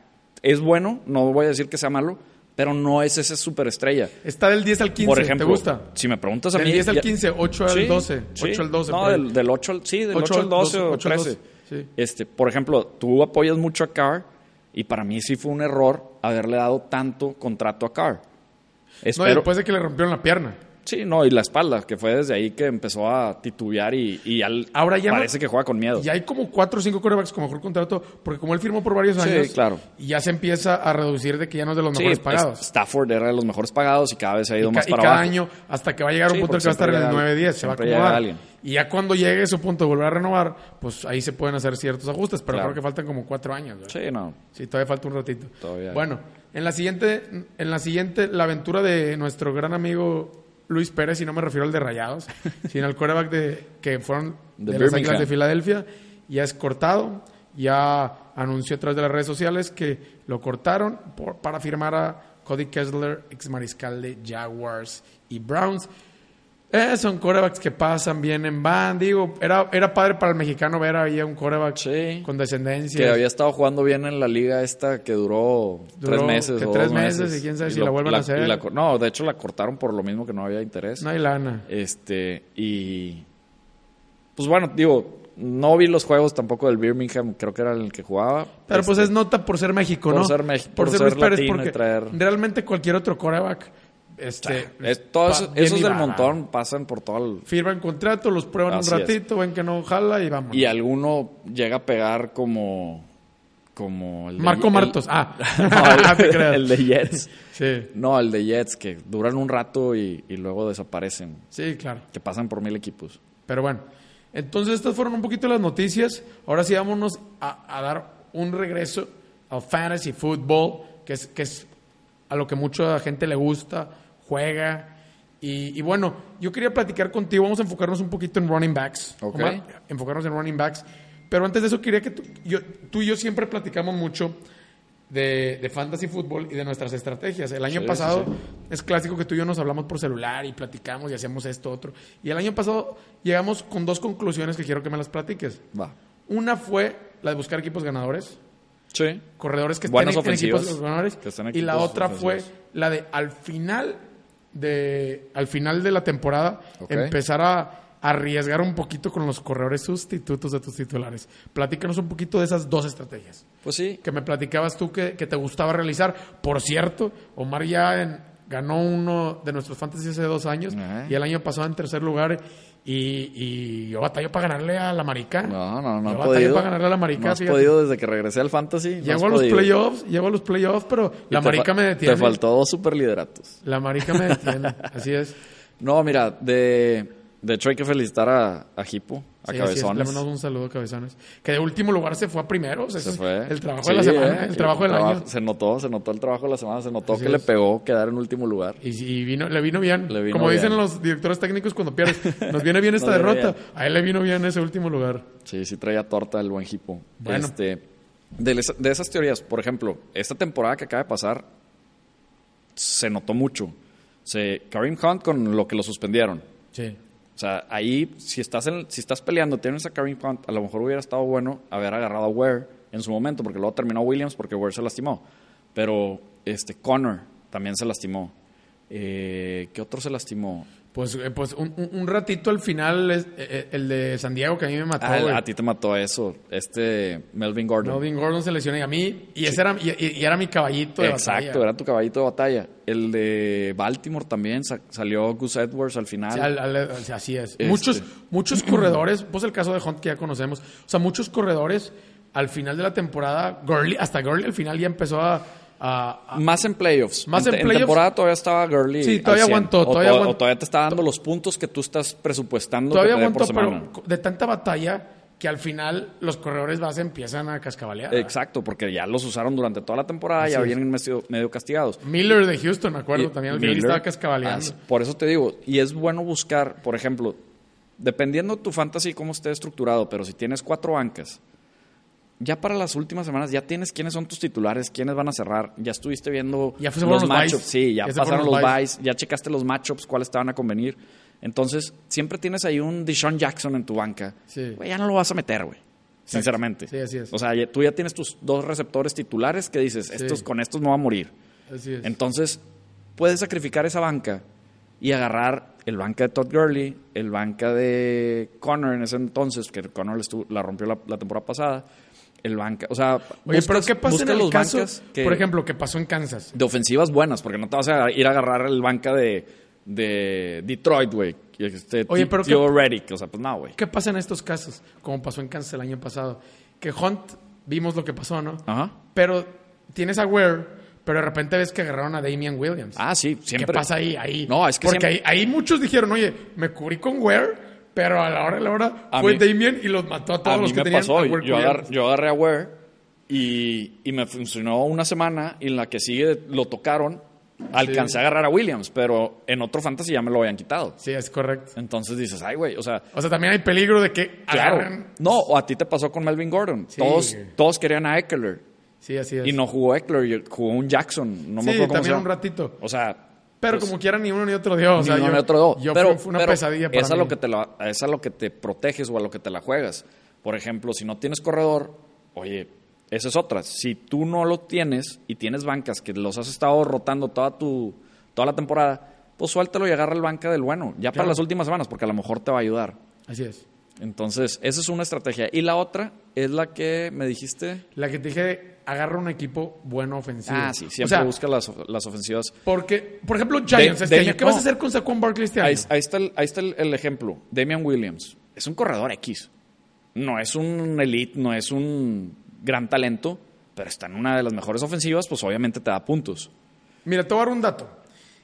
es bueno, no voy a decir que sea malo, pero no es esa superestrella. Está del 10 al 15, Por ejemplo, ¿te gusta? si me preguntas a Del mí. 10 al ya- 15, 8 al Sí, 12, sí. 8 al 12. No, del, del 8 al, sí, del 8 8 al 12 o 8 al 13. 12, sí. Este, por ejemplo, tú apoyas mucho a Carr y para mí sí fue un error haberle dado tanto contrato a Carr. No, y Espero, después de que le rompieron la pierna. Sí, no, y la espalda, que fue desde ahí que empezó a titubear y, y al- Ahora ya no- parece que juega con miedo. Y hay como 4 o 5 corebacks con mejor contrato, porque como él firmó por varios Sí, años, claro. y ya se empieza a reducir de que ya no es de los Sí, mejores es- pagados. Stafford era de los mejores pagados y cada vez ha ido Y, más y para cada abajo. año, hasta que va a llegar un Sí, punto en porque que va a estar en el siempre llega- 9-10, se va a acomodar. Y ya cuando llegue ese punto de volver a renovar, pues ahí se pueden hacer ciertos ajustes, pero Claro. creo que faltan como 4 años. ¿verdad? Sí, no. Sí, todavía falta un ratito. Todavía. Bueno, en la siguiente, en la siguiente, la aventura de nuestro gran amigo Luis Pérez, y no me refiero al de Rayados, sino al quarterback de, que fueron De de, las. Águilas de Filadelfia, ya es cortado, ya anunció a través de las redes sociales que lo cortaron por- para firmar a Cody Kessler, ex mariscal de Jaguars y Browns. Eh, son quarterbacks que pasan bien en van. Digo, era, era padre para el mexicano ver ahí a un Sí. con descendencia. Que había estado jugando bien en la liga esta que duró, Duró tres meses. que o tres dos meses y quién sabe si la vuelvan a hacer. la no, de hecho la cortaron por lo mismo que no había interés. No hay lana. Este, y. Pues bueno, digo, no vi los juegos tampoco del Birmingham, creo que era el que jugaba. Pero pues Este, es nota por ser México, por ¿no? ser por por ser ser Luis Pérez, y porque traer- realmente cualquier otro coreback, este, es- todos va bien esos y del montón pasan por todo el. Firman contrato, los prueban Así un es. ratito, ven que no jala y vamos. Y alguno llega a pegar como. Como el de- Marco el- Martos. Ah, No, el, te creas. el de Jets. Sí, No, el de Jets, que duran un rato y, y luego desaparecen. sí, claro. Que pasan por mil equipos. Pero bueno, entonces estas fueron un poquito las noticias. Ahora sí vámonos a, a dar un regreso al fantasy football, que es, que es a lo que mucha gente le gusta, juega. Y, y bueno, yo quería platicar contigo, vamos a enfocarnos un poquito en running backs. Ok. Omar, enfocarnos en running backs. Pero antes de eso quería que tú, yo- tú y yo siempre platicamos mucho de, de fantasy fútbol y de nuestras estrategias. El año Sí, pasado sí, es clásico que tú y yo nos hablamos por celular y platicamos y hacemos esto, otro. Y el año pasado llegamos con dos conclusiones que quiero que me las platiques. Va. Una fue la de buscar equipos ganadores, Sí. corredores que Buenas estén en equipos ganadores. que estén en y la equipos otra fue ofensivos. la de al final de al final de la temporada empezar a arriesgar un poquito con los corredores sustitutos de tus titulares. Platícanos un poquito de esas dos estrategias Pues sí. que me platicabas tú que, que te gustaba realizar. Por cierto, Omar ya en- ganó uno de nuestros fantasy hace dos años y el año pasado en tercer lugar y, y yo batallo para ganarle a la Marica. No, no, no Yo batallo podido. para ganarle a la Marica. No has podido desde que regresé al Fantasy. Llego a los podido. playoffs, llego a los playoffs, pero la Marica me detiene. Te faltó dos superlideratos. La Marica me detiene, así es. No, mira, de, de hecho hay que felicitar a, a Hipo, a Sí, así es. Le Cabezones. mandamos un saludo a Cabezones. Que de último lugar se fue a primeros. ese Se fue. El trabajo Sí, de la semana, eh, el sí, trabajo del trabajo- año. Se notó, se notó el trabajo de la semana, se notó Así que le pegó quedar en último lugar. Y, y vino, le vino bien. Le vino Como dicen los directores técnicos cuando pierdes. Nos viene bien esta derrota. bien. A él le vino bien ese último lugar. Sí, sí traía torta el buen Hipo. Bueno. Este, de, de esas teorías, por ejemplo, esta temporada que acaba de pasar, se notó mucho. Se, Kareem Hunt con lo que lo suspendieron. Sí. O sea, ahí, si estás, en- si estás peleando, tienes a Kareem Hunt, a lo mejor hubiera estado bueno haber agarrado a Ware en su momento, porque luego terminó Williams porque Ware se lastimó. Pero este Connor también se lastimó. Eh, ¿Qué otro se lastimó? Pues, eh, pues un, un- ratito al final, es, eh, eh, el de San Diego que a mí me mató. Ah, a ti te mató eso, este Melvin Gordon. Melvin Gordon se lesionó y a mí, y ese era, y, y- era mi caballito de Exacto, batalla. era tu caballito de batalla. El de Baltimore también sa- salió Gus Edwards al final. Sí, al- al- al- sí, así es. Este. Muchos, muchos corredores, pues el caso de Hunt que ya conocemos, o sea, muchos corredores al final de la temporada, Gurley, hasta Gurley al final ya empezó a, a- a- Más en playoffs. Más en playoffs. temporada todavía estaba Gurley. Sí, todavía 100. aguantó, todavía aguantó. o todavía te está dando los puntos que tú estás presupuestando todavía que te dé por semana. pero de tanta batalla que al final los corredores base empiezan a cascabalear. Exacto, porque ya los usaron durante toda la temporada, Así ya vienen medio, medio castigados. Miller de Houston, me acuerdo, Y también al Miller, estaba cascabaleando. ah, por eso te digo, y es bueno buscar, por ejemplo, dependiendo tu fantasy cómo esté estructurado, pero si tienes cuatro bancas, ya para las últimas semanas ya tienes quiénes son tus titulares, quiénes van a cerrar, ya estuviste viendo Ya los los matchups, sí, ya, pasaron los buys, ya checaste los matchups, cuáles te van a convenir. Entonces, siempre tienes ahí un Deshaun Jackson en tu banca. Sí. Ya no lo vas a meter, güey. Sinceramente. Sí, así es. O sea, ya- tú ya tienes tus dos receptores titulares que dices, estos con estos no va a morir. Así es. Entonces, puedes sacrificar esa banca y agarrar el banca de Todd Gurley, el banca de Connor en ese entonces, que Connor la rompió la, la temporada pasada, el banca, o sea, Oye, pero ¿qué pasa en el los caso, que- por ejemplo, que pasó en Kansas? de ofensivas buenas, porque no te vas a ir a agarrar el banca de, de Detroit, güey. Este, Oye, pero ¿qué- Reddick, o sea, pues no, güey. ¿Qué pasa en estos casos? Como pasó en Kansas el año pasado. Que Hunt, vimos lo que pasó, ¿no? Ajá. Pero tienes a Ware, pero de repente ves que agarraron a Damian Williams. Ah, sí, siempre. ¿Qué pasa ahí? ahí? No, es que Porque siempre- ahí, ahí muchos dijeron, oye, me cubrí con Ware, pero a la hora de la hora A fue mí- Damian y los mató a todos a los mí que me tenían pasó, yo, Ware yo agarré a Ware y, y me funcionó una semana y en la que sigue lo tocaron, alcancé a agarrar a Williams, pero en otro fantasy ya me lo habían quitado. Sí, es correcto. Entonces dices, ay, güey, o sea, O sea, también hay peligro de que claro. agarren... No, o a ti te pasó con Melvin Gordon. Sí, todos, todos querían a Eckler Sí, así es. y no jugó Eckler, jugó un Jackson. No me sí, acuerdo cómo también llama. un ratito. O sea, Pero pues, como quiera, ni uno ni otro dio. O sea, ni uno yo, ni otro dos. yo pero, fue, una pero pesadilla para es a mí. lo que te la- es a lo que te proteges o a lo que te la juegas. Por ejemplo, si no tienes corredor, oye, esa es otra. Si tú no lo tienes y tienes bancas que los has estado rotando toda tu toda la temporada, pues suéltalo y agarra el banca del bueno, ya para las últimas semanas, porque a lo mejor te va a ayudar. Así es. Entonces, esa es una estrategia. Y la otra es la que me dijiste. La que te dije, agarra un equipo bueno ofensivo. Ah, sí, siempre O sea, busca las, las ofensivas. Porque, por ejemplo, Giants De- este año. ¿Qué vas a hacer con Saquon Barkley este año? Ahí, ahí está, el, ahí está el, el ejemplo. Damian Williams es un corredor X. No es un elite, no es un gran talento, pero está en una de las mejores ofensivas, pues obviamente te da puntos. Mira, te voy a dar un dato.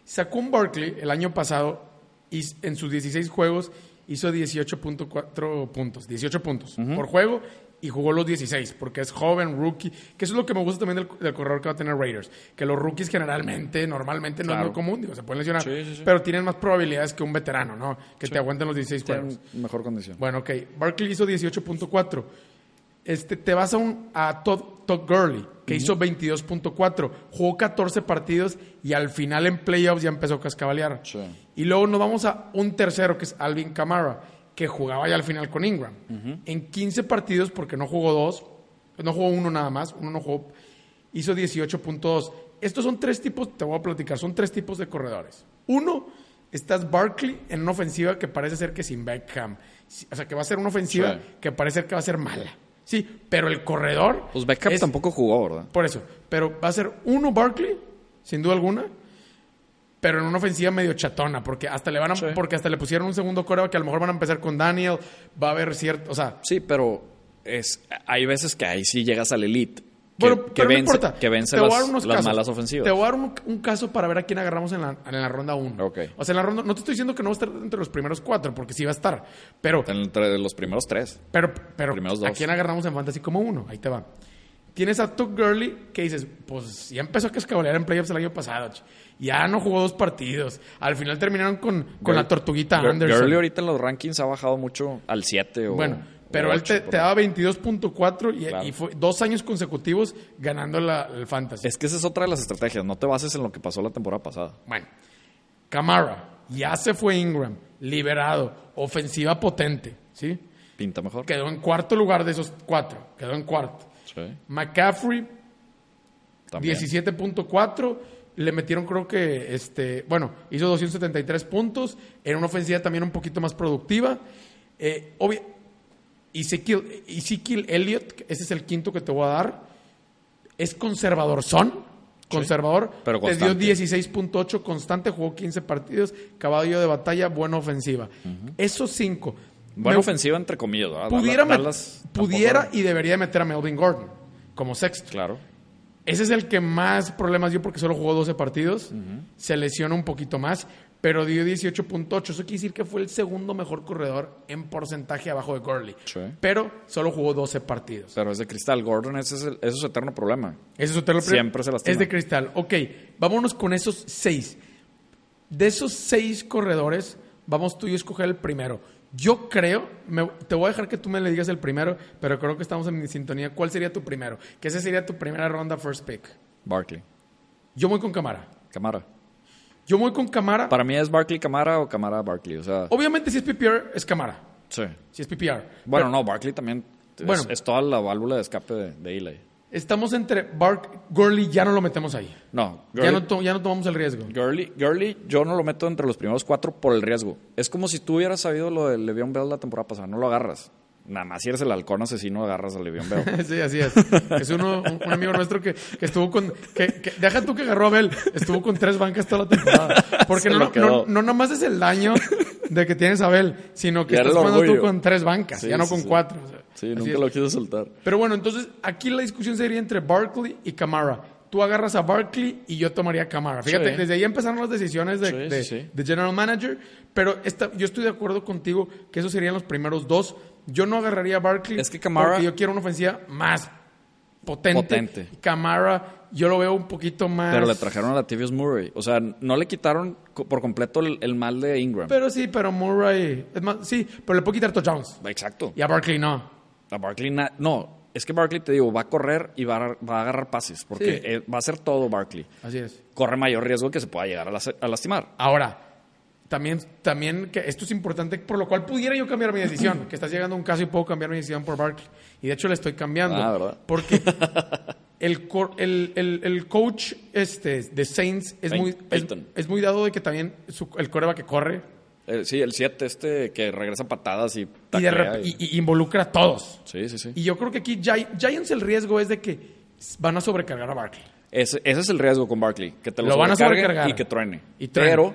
Saquon Barkley el año pasado, en sus 16 juegos, hizo 18.4 puntos. 18 puntos por juego y jugó los 16 porque es joven, rookie. Que eso es lo que me gusta también del, del corredor que va a tener Raiders. Que los rookies generalmente, normalmente no es muy común, digo, se pueden lesionar. Sí, sí, sí. Pero tienen más probabilidades que un veterano, ¿no? Que te aguanten los 16 juegos. Mejor condición. Bueno, ok. Barkley hizo 18.4. Este, te vas a, un, a Todd, Todd Gurley, que hizo 22.4. Jugó 14 partidos y al final en playoffs ya empezó a cascabalear. Sí. Y luego nos vamos a un tercero, que es Alvin Kamara, que jugaba ya al final con Ingram. En 15 partidos, porque no jugó dos, no jugó uno nada más, uno no jugó, hizo 18.2. Estos son tres tipos, te voy a platicar, son tres tipos de corredores. Uno, estás Barkley en una ofensiva que parece ser que sin Beckham. O sea, que va a ser una ofensiva Sí. que parece ser que va a ser mala. Sí, pero el corredor... Pues Beckham es- tampoco jugó, ¿verdad? Por eso, pero va a ser uno Barkley, sin duda alguna, pero en una ofensiva medio chatona, porque hasta le van a, Sí. porque hasta le pusieron un segundo coreo que a lo mejor van a empezar con Daniel, va a haber cierto, o sea, Sí, pero es, hay veces que ahí sí llegas al elite. Bueno, que pero no vence, importa. que vence Te voy a las, dar unos las casos. malas ofensivas. Te voy a dar un, un caso para ver a quién agarramos en la, en la ronda 1. Ok. O sea, en la ronda, no te estoy diciendo que no va a estar entre los primeros cuatro, porque sí va a estar, pero Entre los primeros tres. Pero, pero Primeros ¿a quién agarramos en Fantasy como uno? Ahí te va. Tienes a Tuck Gurley que dices, pues ya empezó a cascabolear en playoffs el año pasado. Ya no jugó dos partidos. Al final terminaron con, con la tortuguita Gur- Anderson. Gurley ahorita en los rankings ha bajado mucho al 7 o bueno, pero él te, daba 22.4 y, Claro. y fue dos años consecutivos ganando la, el Fantasy. Es que esa es otra de las estrategias. No te bases en lo que pasó la temporada pasada. Bueno, Camara, ya se fue Ingram, liberado, ofensiva potente, ¿sí? Pinta mejor. Quedó en cuarto lugar de esos cuatro. Quedó en cuarto. Sí, McCaffrey, también. 17.4 le metieron creo que, este, bueno, hizo 273 puntos, en una ofensiva también un poquito más productiva. Eh, obvia- Ezekiel, Ezekiel Elliott, ese es el quinto que te voy a dar, es conservador, son conservador, pero te dio constante. 16.8 constante, jugó 15 partidos, caballo de batalla, buena ofensiva. Esos cinco. Buena me- ofensiva, entre comillas. ¿verdad? Pudiera, Dallas- pudiera y debería meter a Melvin Gordon como sexto. Claro. Ese es el que más problemas dio porque solo jugó 12 partidos. Se lesiona un poquito más, pero dio 18.8. Eso quiere decir que fue el segundo mejor corredor en porcentaje abajo de Gurley. Sí. Pero solo jugó 12 partidos. Pero es de cristal. Gordon, ese es, el- ese es su eterno problema. Ese es otro Siempre se lastima. Es de cristal. Ok, vámonos con esos seis. De esos seis corredores, vamos tú y yo a escoger el primero. Yo creo, me- te voy a dejar que tú me le digas el primero, pero creo que estamos en sintonía. ¿Cuál sería tu primero? Que ese sería tu primera ronda first pick. Barkley. Yo voy con Camara. Camara. Yo voy con Camara. Para mí es Barkley Camara o Camara Barkley. O sea, Obviamente, si es PPR, es Camara. sí. Si es PPR. Bueno, Pero no, Barkley también es, Bueno. es toda la válvula de escape de, de Eli. Estamos entre Bark, Gurley, ya no lo metemos ahí. No, Ya Gurley, no, to- ya no tomamos el riesgo. Gurley, Gurley, yo no lo meto entre los primeros cuatro por el riesgo. Es como si tú hubieras sabido lo de Le'Veon Bell la temporada pasada. No lo agarras. Nada más si eres el halcón asesino, agarras a Le'Veon Bell. Sí, así es. Es uno, un, un amigo nuestro que, que estuvo con. Que, que- deja tú que agarró a Bell. Estuvo con tres bancas toda la temporada. Porque no, no, no, no nomás es el daño de que tienes a Bell, sino que Ya estás jugando tú con tres bancas, Sí, ya no sí, con sí. cuatro. o sea, Sí, nunca es. lo quiso soltar. Pero bueno, entonces aquí la discusión sería entre Barkley y Camara. Tú agarras a Barkley y yo tomaría a Camara. Fíjate, desde ahí empezaron las decisiones de, de- de General Manager. Pero esta, yo estoy de acuerdo contigo que esos serían los primeros dos. Yo no agarraría a Barkley Es que Kamara- porque yo quiero una ofensiva más potente. Potente. Camara, yo lo veo un poquito más. Pero le trajeron a Latavius Murray. O sea, no le quitaron por completo el, el mal de Ingram. Pero sí, pero Murray. Es más, sí, pero le puedo quitar touchdowns. Exacto. Y a Barkley no. A Barkley, no. Es que Barkley, te digo, va a correr y va a, va a agarrar pases. Porque Sí. eh, va a hacer todo Barkley. Así es. Corre mayor riesgo que se pueda llegar a, las- a lastimar. Ahora, también, también que esto es importante, por lo cual pudiera yo cambiar mi decisión, que estás llegando a un caso y puedo cambiar mi decisión por Barkley. Y de hecho le estoy cambiando. Ah, ¿verdad? Porque el, el, el- el coach este, de Saints es muy, es, muy dado de que también su- el coreba que corre Eh, sí, el 7 este que regresa patadas y y, de y- involucra a todos. Sí, sí, sí. Y yo creo que aquí Gi- Giants el riesgo es de que van a sobrecargar a Barkley. Ese, ese es el riesgo con Barkley. Que te lo, Lo van a sobrecargar. y que truene. Y truene. Pero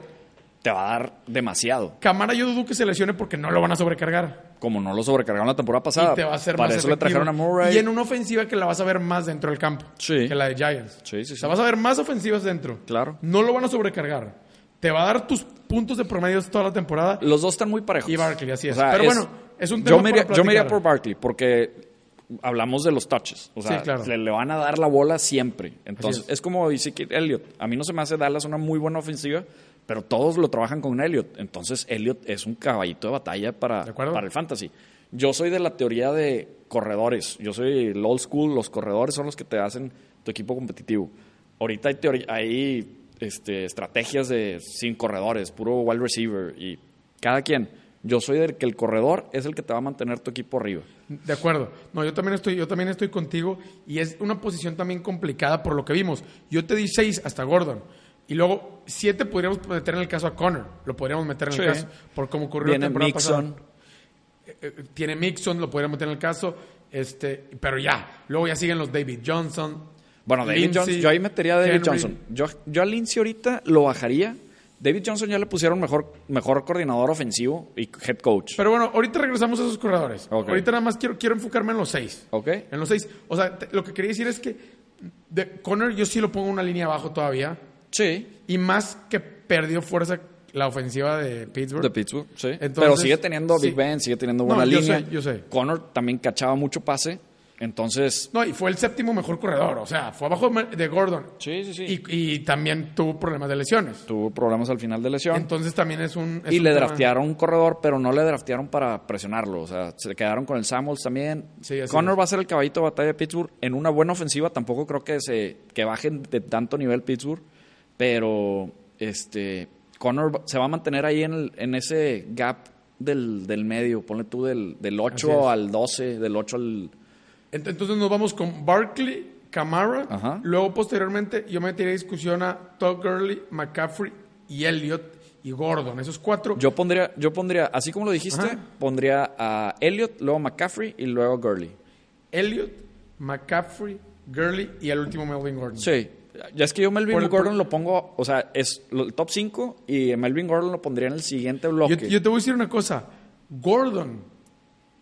te va a dar demasiado. Camara yo dudo que se lesione porque no lo van a sobrecargar. Como no lo sobrecargaron la temporada pasada. y te va a hacer Para más eso le trajeron a Murray. Y en una ofensiva que la vas a ver más dentro del campo Sí. que la de Giants. Sí, sí, sí. sea, vas a ver más ofensivas dentro. Claro. No lo van a sobrecargar. Te va a dar tus puntos de promedio toda la temporada. Los dos están muy parejos. Y Barkley, así es. O sea, Pero bueno, es un tema yo me, iría, yo me iría por Barkley porque hablamos de los touches. O sea, Sí, claro. le, le van a dar la bola siempre. Entonces, es. es. como Ezekiel Elliott. A mí no se me hace Dallas una muy buena ofensiva, pero todos lo trabajan con Elliott. Entonces, Elliott es un caballito de batalla para, para el fantasy. Yo soy de la teoría de corredores. Yo soy el old school. Los corredores son los que te hacen tu equipo competitivo. Ahorita hay, teoría, hay este, estrategias de sin corredores, puro wide receiver y cada quien. Yo soy del que el corredor es el que te va a mantener tu equipo arriba. De acuerdo. No, yo también estoy, yo también estoy contigo y es una posición también complicada por lo que vimos. Yo te di seis hasta Gordon. Y luego siete podríamos meter en el caso a Connor. Lo podríamos meter en Sí. el caso. Por cómo ocurrió Viene la temporada Mixon. pasada. Eh, eh, Tiene Mixon, lo podríamos meter en el caso. Este, pero ya. Luego ya siguen los David Johnson. Bueno, David Johnson, yo ahí metería a David Henry. Johnson. Yo, yo a Lindsey ahorita lo bajaría. David Johnson ya le pusieron mejor, mejor coordinador ofensivo y head coach. Pero bueno, ahorita regresamos a esos corredores. Ahorita nada más quiero, quiero enfocarme en los seis. ¿Ok? En los seis. O sea, te- lo que quería decir es que de Connor yo sí lo pongo una línea abajo todavía. Sí. Y más que perdió fuerza la ofensiva de Pittsburgh. De Pittsburgh, sí. Entonces, Pero sigue teniendo sí. Big Ben, sigue teniendo No, buena yo línea. sé, yo sé. Connor también cachaba mucho pase. Entonces, No, y fue el séptimo mejor corredor. O sea, fue abajo de Gordon. sí, sí, sí. Y, y también tuvo problemas de lesiones. Tuvo problemas al final de lesión. Entonces también es un. es y un le tema- draftearon un corredor, pero no le draftearon para presionarlo. O sea, se quedaron con el Samuels también. Sí, así Connor es. va a ser el caballito de batalla de Pittsburgh en una buena ofensiva. Tampoco creo que se que bajen de tanto nivel Pittsburgh, pero este Connor se va a mantener ahí en, el- en ese gap del, del medio. Ponle tú del, del Así 8 es. al 12, del 8 al... Ent- Entonces nos vamos con Barkley, Camara. Ajá. Luego, posteriormente, yo me tiré discusión a Todd Gurley, McCaffrey y Elliott y Gordon. Esos cuatro. Yo pondría, yo pondría, así como lo dijiste, Ajá. pondría a Elliott, luego McCaffrey y luego Gurley. Elliott, McCaffrey, Gurley y el último Melvin Gordon. Sí. Ya es que yo Melvin el- Gordon lo pongo, o sea, es el top 5 y Melvin Gordon lo pondría en el siguiente bloque. Yo, yo te voy a decir una cosa. Gordon,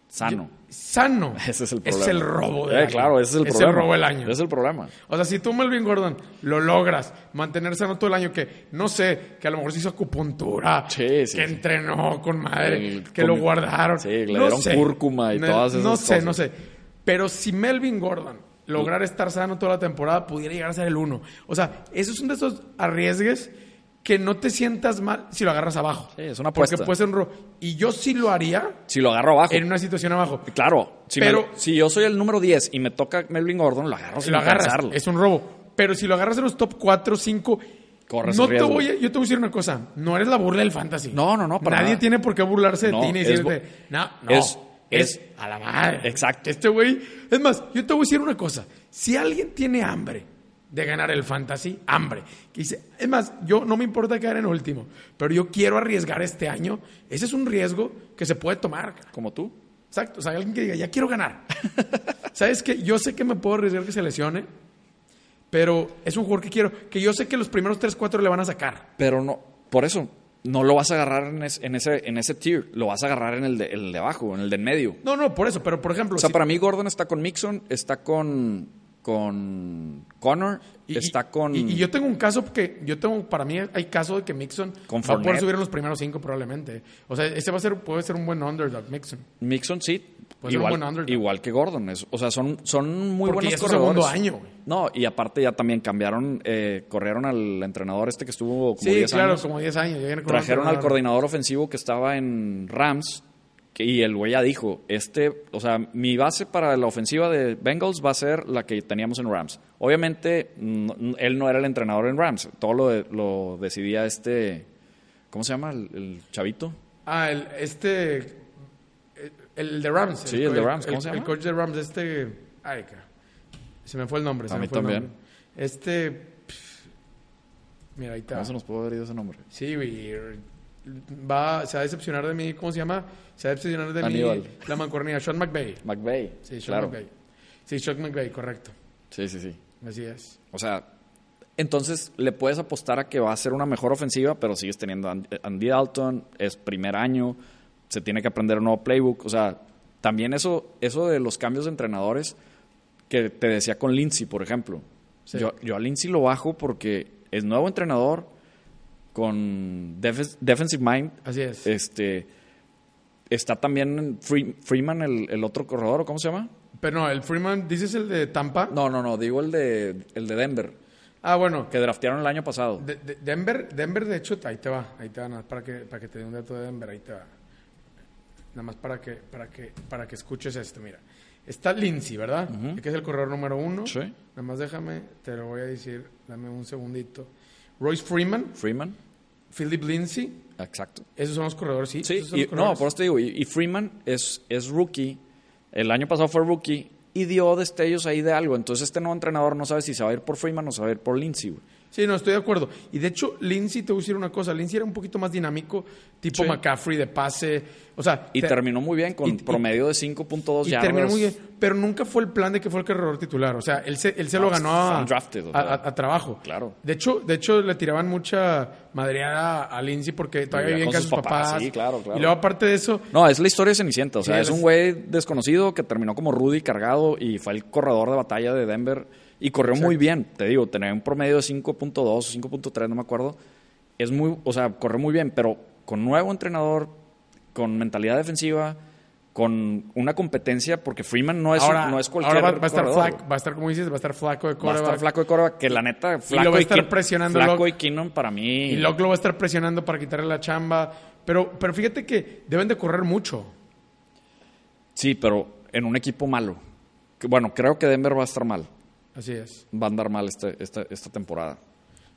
Sano. sano, Ese es el problema. es el robo del Eh, año. Claro, ese es el Es problema. el robo del año. Ese es el problema. O sea, si tú, Melvin Gordon, lo logras mantener sano todo el año, que no sé, que a lo mejor se hizo acupuntura, Sí, sí, que sí. entrenó con madre, El- que con- lo guardaron. Sí, le no dieron sé. cúrcuma y No- todas esas No sé, cosas. no sé. Pero si Melvin Gordon lograra estar sano toda la temporada, pudiera llegar a ser el uno. O sea, eso es uno de esos arriesgues que no te sientas mal si lo agarras abajo. Sí, es una Porque apuesta. puede ser un robo. Y yo sí lo haría Si lo agarro abajo. en una situación abajo. Claro, si, me- Pero- si yo soy el número 10 y me toca Melvin Gordon, lo agarro sin lo agarras, pensarlo. es un robo. Pero si lo agarras en los top 4, 5, Corres no te voy a, yo te voy a decir una cosa, no eres la burla del fantasy. No, no, no, para Nadie nada. tiene por qué burlarse de No, ti ni decirte, no, no, es- es, es- a la madre. Exacto. Este güey, es más, yo te voy a decir una cosa, si alguien tiene hambre de ganar el fantasy, hambre, que dice, es más, yo no me importa quedar en último, pero yo quiero arriesgar este año, ese es un riesgo que se puede tomar. Como tú. Exacto, o sea, alguien que diga, ya quiero ganar. ¿Sabes qué? Yo sé que me puedo arriesgar que se lesione, pero es un jugador que quiero, que yo sé que los primeros 3, 4 le van a sacar. Pero no, por eso, no lo vas a agarrar en, es- en ese, en ese tier, lo vas a agarrar en el de, el de abajo, en el de en medio. No, no, por eso, pero por ejemplo, O sea, si- para mí Gordon está con Mixon, está con, con Connor, y- está con... Y, y yo tengo un caso que, yo tengo, para mí hay caso de que Mixon Con va a poder subir en los primeros 5 probablemente. O sea, ese va a ser, puede ser un buen underdog, Mixon. Mixon sí, Un igual, que Gordon. es- o sea, son, son muy Porque buenos ya es corredores. segundo año, güey. No, y aparte ya también cambiaron, eh, corrieron al entrenador este que estuvo como Sí, 10 claro, años. como 10 años. ya Trajeron al coordinador ofensivo que estaba en Rams que- y el güey ya dijo, este, o sea, mi base para la ofensiva de Bengals va a ser la que teníamos en Rams. Obviamente, no- él no era el entrenador en Rams, todo lo, lo decidía este, ¿cómo se llama? El, el chavito. Ah, el, este. El, el de Rams. Sí, el de Rams, ¿cómo se El llama? coach de Rams, este. Ay, ca- se me fue el nombre. Se A me mí fue el también. nombre. Este. pff, Mira, ahí está. No se nos pudo haber ido ese nombre. Sí, güey. Va, se va a decepcionar de mí. ¿Cómo se llama? Se va a decepcionar de Aníbal. mí. La mancornilla. Sean McVay. McVay. Sí, Sean claro. McVay. Sí, Sean McVay, correcto. Sí, sí, sí. Así es. O sea, entonces le puedes apostar a que va a ser una mejor ofensiva, pero sigues teniendo a Andy Dalton, es primer año, se tiene que aprender un nuevo playbook. O sea, también eso, eso de los cambios de entrenadores que te decía con Lindsay, por ejemplo. Sí. Yo, yo a Lindsay lo bajo porque es nuevo entrenador con defe- defensive mind. Así es. Este, está también Free- Freeman, el, el otro corredor, ¿o ¿cómo se llama? Pero no, el Freeman, ¿dices el de Tampa? No, no, no, digo el de, el de Denver, Ah, bueno. que draftearon el año pasado. De- de- Denver, Denver, de hecho, ahí te va, ahí te va, para que, para que te dé un dato de Denver, ahí te va. Nada más para que, para que, para que escuches esto, mira. Está Lindsay, ¿verdad? Que es el corredor número uno. Sí. Nada más déjame, te lo voy a decir, dame un segundito. Royce Freeman, Freeman, Philip Lindsay, exacto. esos son los corredores, sí. Sí, y- no, por eso te digo, y, y Freeman es, es rookie, el año pasado fue rookie y dio destellos ahí de algo. Entonces este nuevo entrenador no sabe si se va a ir por Freeman o se va a ir por Lindsay. güey. Sí, no, estoy de acuerdo. Y de hecho, Lindsay, te voy a decir una cosa, Lindsay era un poquito más dinámico, tipo Sí. McCaffrey de pase, o sea... Y te- terminó muy bien con y- promedio de 5.2 Y yardas. terminó muy bien, pero nunca fue el plan de que fue el corredor titular. O sea, él se, él se No, lo ganó a, trabajo. Claro. De hecho, de hecho, le tiraban mucha madreada a Lindsay porque todavía Vivía en casa sus papás, papás. sí, claro, claro. Y luego, aparte de eso, No, es la historia de Cenicienta. O sea, Sí, es un güey desconocido que terminó como Rudy cargado y fue el corredor de batalla de Denver y corrió muy bien. Te digo, tenía un promedio de 5.2 o 5.3, no me acuerdo. Es muy, o sea, corrió muy bien, pero con nuevo entrenador, con mentalidad defensiva, con una competencia, porque Freeman no es, ahora, no es cualquier ahora va, va a estar corredor. flaco, va a estar, como dices, va a estar flaco de Va a estar flaco de coreback, que la neta, flaco lo va a estar presionando Flaco Locke. y Keenum para mí. Y Locke lo va a estar presionando para quitarle la chamba. Pero, pero fíjate que deben de correr mucho. Sí, pero en un equipo malo. Bueno, creo que Denver va a estar mal. Así es. Va a andar mal este, esta, esta temporada.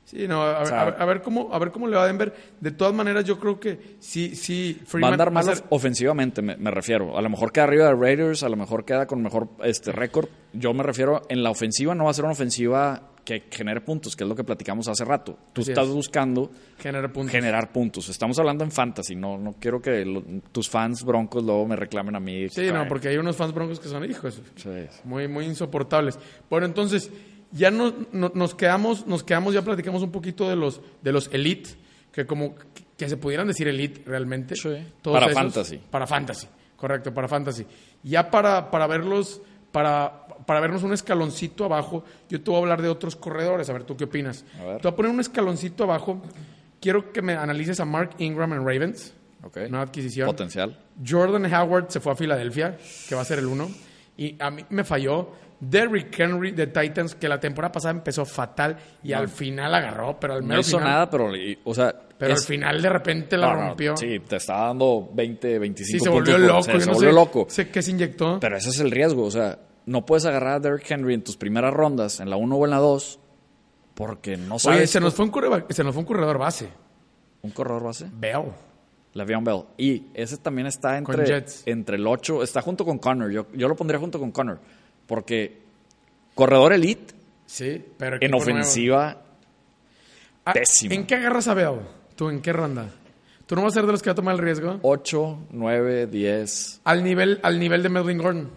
Sí, no, a, ver- O sea- a ver- a ver cómo, a ver cómo le va a Denver. De todas maneras, yo creo que sí, sí, Va Freeman a andar mal va ser- ofensivamente, me, me refiero. A lo mejor queda arriba de Raiders, a lo mejor queda con mejor este récord. Yo me refiero, en la ofensiva no va a ser una ofensiva que genere puntos, que es lo que platicamos hace rato. Tú Así estás es. buscando generar puntos. generar puntos. Estamos hablando en fantasy, no, no quiero que lo- tus fans broncos luego me reclamen a mí. Sí, no, porque hay unos fans broncos que son hijos. Sí. Muy, muy insoportables. Bueno, entonces, ya no, no- nos quedamos, nos quedamos, ya platicamos un poquito de los, de los elite, que como que, se pudieran decir elite realmente. Sí. Todos Para esos. fantasy. Para fantasy, correcto, para fantasy. Ya para, para verlos, para, para vernos un escaloncito abajo, yo te voy a hablar de otros corredores. A ver, ¿tú qué opinas? A ver. Te voy a poner un escaloncito abajo. Quiero que me analices a Mark Ingram en Ravens. Ok. Nueva adquisición. Potencial. Jordan Howard se fue a Filadelfia, que va a ser el uno. Y a mí me falló. Derrick Henry de Titans, que la temporada pasada empezó fatal y al final agarró, pero al No mero hizo final, nada, pero, o sea. pero es- al final de repente la no, no, rompió. sí, te estaba dando 20, 25 Sí, se puntos volvió por- loco. Se, se no volvió sé, loco. sé qué se inyectó. Pero ese es el riesgo. O sea, no puedes agarrar a Derrick Henry en tus primeras rondas, en la 1 o en la 2, porque no sabes. Oye, se nos, fue un corredor, se nos fue un corredor base. ¿Un corredor base? Bell. Le'Veon Bell. Y ese también está entre, entre el 8, está junto con Connor. Yo, yo lo pondría junto con Connor. Porque corredor elite Sí, pero en ofensiva. Ah, pésimo. ¿En qué agarras a Bell? ¿Tú en qué ronda? ¿Tú no vas a ser de los que va a tomar el riesgo? 8, 9, 10. Al nivel, al nivel de Melvin Gordon.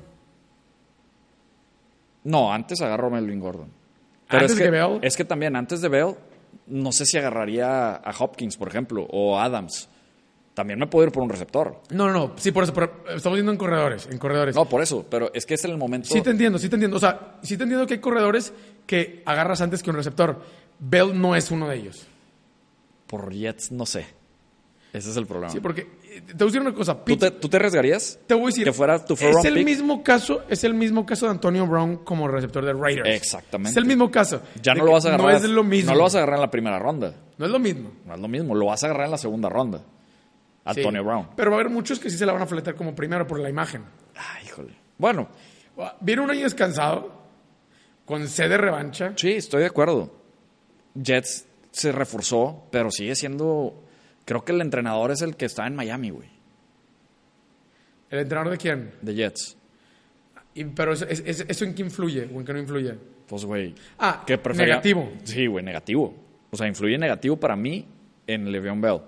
No, antes agarró a Melvin Gordon. Pero ¿Antes es que, que Bell? Es que también antes de Bell, no sé si agarraría a Hopkins, por ejemplo, o a Adams. También me puedo ir por un receptor. No, no, no. Sí, por eso. Pero estamos viendo en corredores. En corredores. No, por eso. Pero es que es el momento. Sí te entiendo, sí te entiendo. O sea, sí te entiendo que hay corredores que agarras antes que un receptor. Bell no es uno de ellos. Por Jets, no sé. Ese es el problema. Sí, porque eh, te voy a decir una cosa. ¿Tú, Pitts- te, tú te arriesgarías? te voy a decir. que fuera tu es el pick? mismo caso, es el mismo caso de Antonio Brown como receptor de Raiders. Exactamente. Es el mismo caso. Ya no lo vas a agarrar. No es lo mismo. No lo vas a agarrar en la primera ronda. No es lo mismo. No es lo mismo. Lo vas a agarrar en la segunda ronda. Sí. Antonio Brown. Pero va a haber muchos que sí se la van a fletar como primero por la imagen. Ay, híjole. Bueno, Viene un año descansado, con sed de revancha. sí, estoy de acuerdo. Jets se reforzó, pero sigue siendo. Creo que el entrenador es el que está en Miami, güey. ¿El entrenador de quién? De Jets. Y- pero eso, es- es- ¿eso en qué influye o en qué no influye? Pues, güey. Ah, ¿qué prefería? negativo. Sí, güey, negativo. O sea, influye negativo para mí en Le'Veon Bell.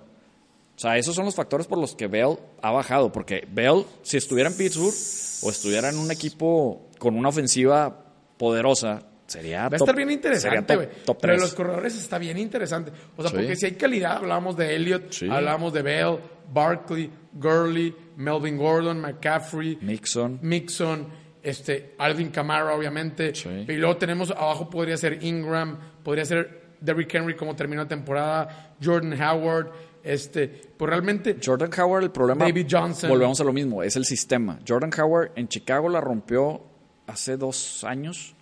O sea, esos son los factores por los que Bell ha bajado. Porque Bell, si estuviera en Pittsburgh o estuviera en un equipo con una ofensiva poderosa, sería Va a top- estar bien interesante, güey. Pero 3. los corredores está bien interesante. O sea, Sí. porque si hay calidad, hablábamos de Elliott, Sí. hablábamos de Bell, Barkley, Gurley, Melvin Gordon, McCaffrey, Mixon. Mixon, este, Alvin Kamara, obviamente. Sí. Y luego tenemos abajo, podría ser Ingram, podría ser Derrick Henry como terminó la temporada, Jordan Howard, este, pues realmente Jordan Howard, el problema. David Johnson. Volvemos a lo mismo, es el sistema. Jordan Howard en Chicago la rompió hace dos años,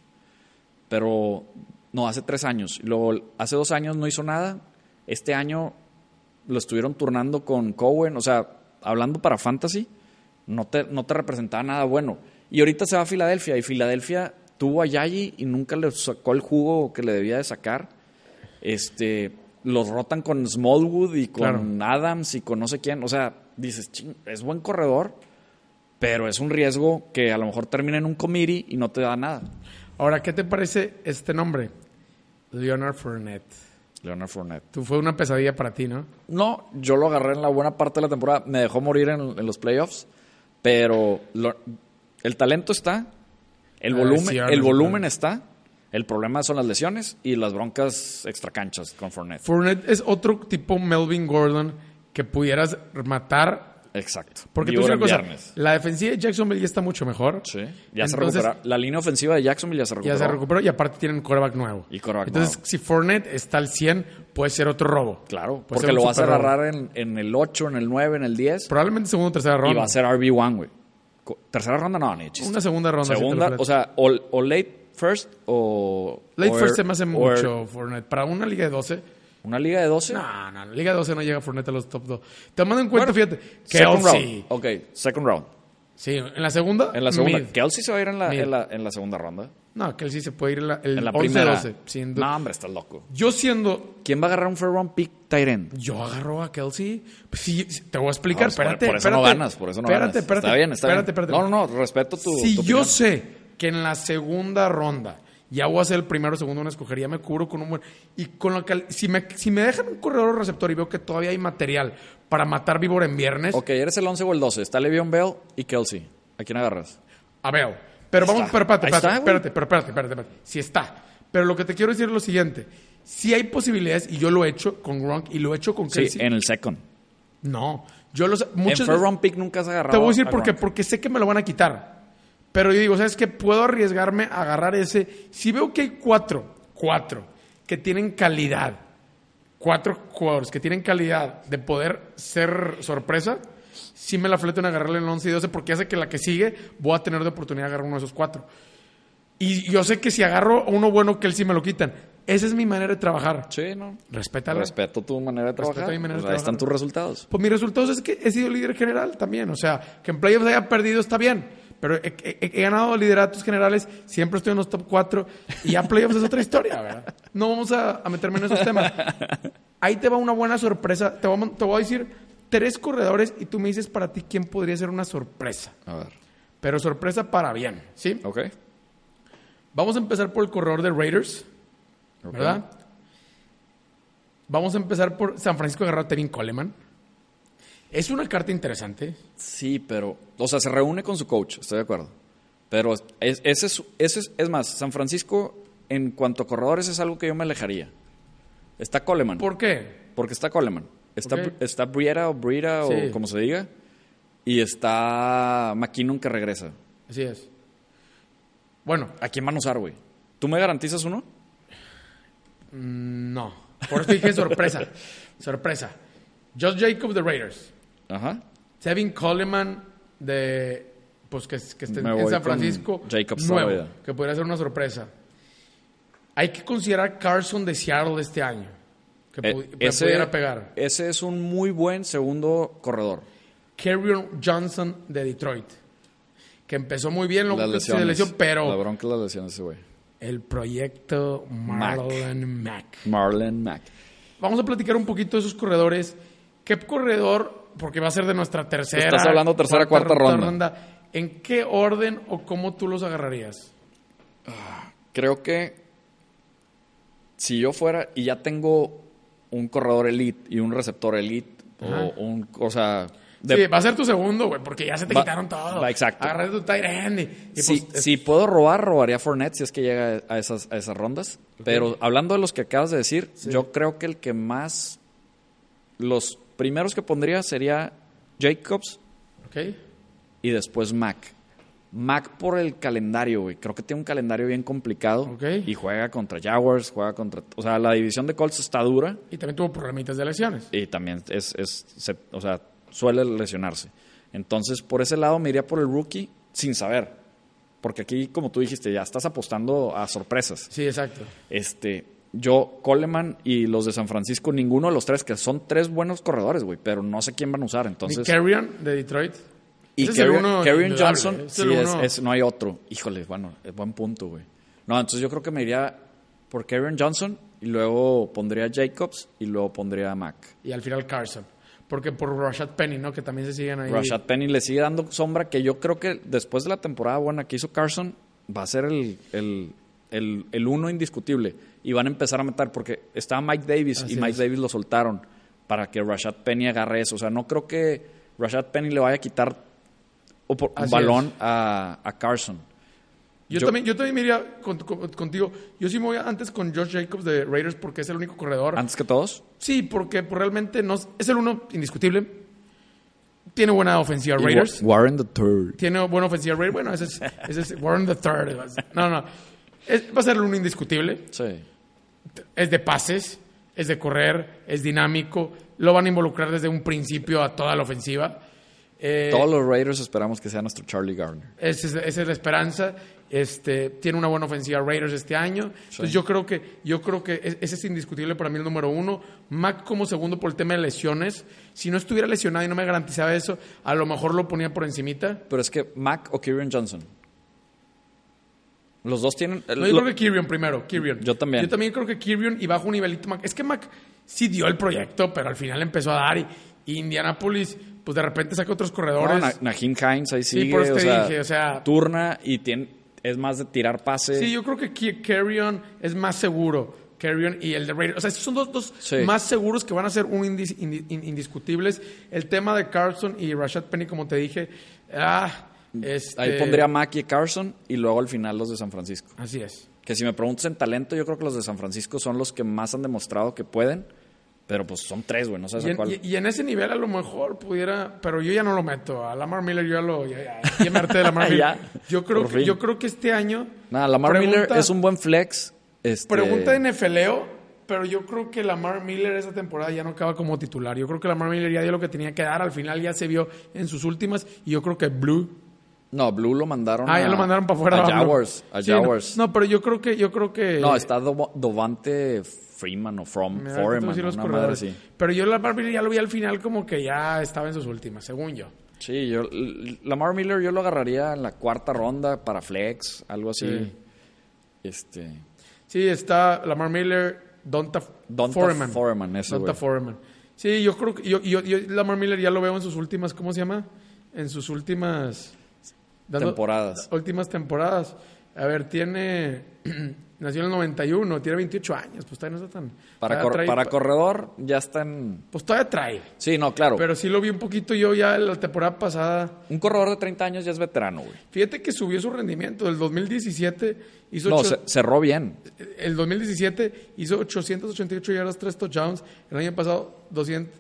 pero. No, hace tres años. Luego, hace dos años no hizo nada. Este año lo estuvieron turnando con Cowen. O sea, hablando para Fantasy, no te, no te representaba nada bueno. Y ahorita se va a Filadelfia. Y Filadelfia tuvo a Yayi y nunca le sacó el jugo que le debía de sacar. Este, los rotan con Smallwood y con Adams y con no sé quién. O sea, dices, "Ching, es buen corredor, pero es un riesgo que a lo mejor termina en un committee y no te da nada. Ahora, ¿qué te parece este nombre? Leonard Fournette. Leonard Fournette. Tú fue una pesadilla para ti, ¿no? No, yo lo agarré en la buena parte de la temporada. Me dejó morir en, en los playoffs, pero lo- el talento está, el Las volumen, el volumen está. El problema son las lesiones y las broncas extracanchas con Fournette. Fournette es otro tipo Melvin Gordon que pudieras matar. Exacto. Porque Y tú una cosa, viernes. la defensiva de Jacksonville ya está mucho mejor. Sí, ya se recupera. La línea ofensiva de Jacksonville ya se recuperó. Ya se recuperó y aparte tienen coreback nuevo. Y quarterback Entonces, nuevo. si Fournette está al 100, puede ser otro robo. Claro, Puede porque lo vas a agarrar en, en el 8, en el 9, en el 10 Probablemente segundo o tercera y ronda. va a ser RB1, güey. Tercera ronda no, ni chiste. Una segunda ronda. Segunda, o sea, o, o late first o... Late o first se me hace o er- mucho Fournette. Para una liga de 12, Una liga de 12. no, no, liga de 12 no llega Fournette a los top 2. Te mando en cuenta, Bueno, fíjate, Second Kelsey, round. Ok, second round. Sí, en la segunda. En la segunda. mid. Kelsey se va a ir en la, en la, en la segunda ronda. No, sí se puede ir en la, el En la 11, primera. 12. sin duda. no, hombre, estás loco. Yo siendo. ¿Quién va a agarrar un first round pick end? Yo agarro a Kelsey. Sí, te voy a explicar. No, por- espérate. por, eso espérate. no ganas, por eso no espérate, ganas. Espérate, está bien, está espérate, bien. espérate. No, no, no, respeto tu si tu yo sé que en la segunda ronda ya voy a ser el primero o segundo en escoger, ya me cubro con un buen. Y con lo que. Si me, si me dejan un corredor receptor y veo que todavía hay material para matar víbora en viernes, Ok, eres el 11 o el 12. Está Le'Veon Bell y Kelsey. ¿A quién agarras? a ver. Pero vamos, pero espérate, espérate, espérate, espérate, espérate, espérate. Si está. Pero lo que te quiero decir es lo siguiente. Si hay posibilidades, y yo lo he hecho con Gronk y lo he hecho con Sí, Kelsey. en el second. No. Yo los. En Muchas first round pick nunca has agarrado. Te voy a decir por qué. Porque sé que me lo van a quitar. Pero yo digo, ¿sabes qué? Puedo arriesgarme a agarrar ese. Si veo que hay cuatro, cuatro, que tienen calidad, cuatro jugadores que tienen calidad de poder ser sorpresa, sí me la fleto en agarrarle el 11 y 12 porque hace que la que sigue voy a tener de oportunidad de agarrar uno de esos cuatro. Y yo sé que si agarro uno bueno que él sí me lo quitan. Esa es mi manera de trabajar. Sí, no. Respétala. Respeto tu manera de Respeto trabajar. mi manera de Pues ahí están trabajar. tus resultados. Pues mis resultados es que he sido líder general también. O sea, que en playoffs haya perdido está bien. Pero he, he- he ganado lideratos generales, siempre estoy en los top 4 y ya playoffs es otra historia, ¿verdad? No vamos a, a meterme en esos temas. Ahí te va una buena sorpresa. Te voy, a, mon- te voy a decir tres corredores y tú me dices para ti quién podría ser una sorpresa. A ver. Pero sorpresa para bien, ¿sí? Ok. Vamos a empezar por el corredor de Raiders. ¿verdad? Vamos a empezar por San Francisco agarrar a Tevin Coleman. Es una carta interesante. Sí, pero. O sea, se reúne con su coach, estoy de acuerdo. Pero es- ese, es, es. Es más, San Francisco, en cuanto a corredores, es algo que yo me alejaría. Está Coleman. ¿Por qué? Porque está Coleman. Está, Ok. está Briera o Briera Sí. o como se diga. Y está McKinnon que regresa. Así es. Bueno, ¿A quién van a usar, güey? ¿Tú me garantizas uno? mm, no. Por eso dije sorpresa. sorpresa. Josh Jacobs de Raiders. Ajá. Tevin Coleman de. Pues que, que esté en San Francisco. Jacobs nuevo. Que podría ser una sorpresa. Hay que considerar Carson de Seattle este año. Que Eh, pudiera pegar. ese es un muy buen segundo corredor. Kerryon Johnson de Detroit. Que empezó muy bien, que se lesionó, pero La bronca es las lesiones ese güey. el proyecto Marlon Mack. Marlon Mack. Vamos a platicar un poquito de esos corredores. ¿Qué corredor, porque va a ser de nuestra tercera... Estás hablando tercera, cuarta ronda. ¿En qué orden o cómo tú los agarrarías? Creo que si yo fuera y ya tengo un corredor elite y un receptor elite, Ajá. o un, o sea, de- sí, va a ser tu segundo, güey, porque ya se te Va- quitaron todo. va, exacto. Agarrar tu tight end y, y si, pues, es- si puedo robar, robaría Fournette si es que llega a esas, a esas rondas. Pero hablando de los que acabas de decir, yo creo que el que más, los primeros que pondría sería Jacobs Ok. y después Mac. Mac por el calendario, güey. Creo que tiene un calendario bien complicado. Ok. Y juega contra Jaguars, juega contra... O sea, la división de Colts está dura Y también tuvo problemitas de lesiones. y también es... es se- o sea, suele lesionarse. Entonces, por ese lado me iría por el rookie sin saber. Porque aquí, como tú dijiste, ya estás apostando a sorpresas. Sí, exacto. Este, yo, Coleman y los de San Francisco, ninguno de los tres, que son tres buenos corredores, güey, pero no sé quién van a usar. Entonces, Ni Carrion de Detroit. y indudable, Johnson, ¿eh? Es sí, es- no hay otro. Híjole, bueno, es buen punto, güey. No, entonces yo creo que me iría por Kerryon Johnson y luego pondría a Jacobs y luego pondría a Mac. Y al final Carson. Porque por Rashad Penny, ¿no? Que también se siguen ahí. Rashad Penny le sigue dando sombra que yo creo que después de la temporada buena que hizo Carson va a ser el, el, el, el uno indiscutible y van a empezar a meter porque estaba Mike Davis Así y Mike es. Davis lo soltaron para que Rashad Penny agarre eso. O sea, no creo que Rashad Penny le vaya a quitar un Así balón a, a Carson. Yo, Yo- también, yo también me iría con- con- contigo. Yo sí me voy antes con Josh Jacobs de Raiders porque es el único corredor. Antes que todos. Sí, porque pues, realmente no, es el uno indiscutible. Tiene buena ofensiva Raiders. Wa- Warren the Third. Tiene buena ofensiva Raiders. Bueno, ese es, ese es Warren the Third. No, no. Es- va a ser el uno indiscutible. Sí. Es de pases, es de correr, es dinámico. Lo van a involucrar desde un principio a toda la ofensiva. Eh, Todos los Raiders esperamos que sea nuestro Charlie Garner. Esa es, esa es la esperanza. Este, tiene una buena ofensiva Raiders este año. Entonces yo creo que, yo creo que e- ese es indiscutible para mí el número uno. Mac como segundo por el tema de lesiones. Si no estuviera lesionado y no me garantizaba eso, a lo mejor lo ponía por encimita. Pero es que Mac o Kyrian Johnson. Los dos tienen. No, yo lo- creo que Kirion primero, Kirion. Yo también. Yo también creo que Kirion y bajo un nivelito Mac. Es que Mac sí dio el proyecto, pero al final empezó a dar y, y Indianapolis, pues de repente saca otros No, corredores. Na- Naheem Hines ahí Sí, sigue. por eso o te sea, dije, o sea- turna y tiene, es más de tirar pase. Sí, yo creo que Carrion es más seguro. Carrion y el de Raiders. O sea, estos son dos, dos Sí. más seguros que van a ser un indis- indi- in- indiscutibles. El tema de Carlson y Rashad Penny, como te dije, ah, este- Ahí pondría a Mac y a Carson y luego al final los de San Francisco. Así es. Que si me preguntas en talento, yo creo que los de San Francisco son los que más han demostrado que pueden. Pero pues son tres, güey, no sabes Y a en, cuál. y- y en ese nivel a lo mejor pudiera, pero yo ya no lo meto. A Lamar Miller yo ya lo, ya, ya, ya me harté de Lamar Miller. Yo creo que, fin. yo creo que este año. Nada, Lamar Pregunta- Miller es un buen flex. Este, Pregunta de NFLeo, pero yo creo que Lamar Miller esa temporada ya no acaba como titular. Yo creo que Lamar Miller ya dio lo que tenía que dar. Al final ya se vio en sus últimas. Y yo creo que Blue. No, Blue lo mandaron Ah, a, ya lo mandaron para afuera. A. Jaguars. A Sí, no- Jaguars. No, pero yo creo que. Yo creo que No, está Do- Dovante Freeman o From Foreman. los Una madre así. Pero yo Lamar Miller ya lo vi al final como que ya estaba en sus últimas, según yo. Sí, yo, Lamar Miller yo lo agarraría en la cuarta ronda para flex, algo así. Sí. Este, Sí, está Lamar Miller, Donta, Donta Foreman. Foreman, ese Donta. Foreman. Sí, yo creo que yo, yo, yo Lamar Miller ya lo veo en sus últimas, ¿cómo se llama? En sus últimas dando- Temporadas. Últimas temporadas. A ver, tiene nació en el 91, tiene 28 años, pues todavía no está tan para, todavía cor- trae- para corredor ya está en... Pues todavía trae. Sí, no, claro. Pero sí lo vi un poquito yo ya en la temporada pasada. un corredor de 30 años ya es veterano, güey. Fíjate que subió su rendimiento. Del 2017 hizo No, ocho- ce- cerró bien. El 2017 hizo 888 yardas, 3 touchdowns. El año pasado 200,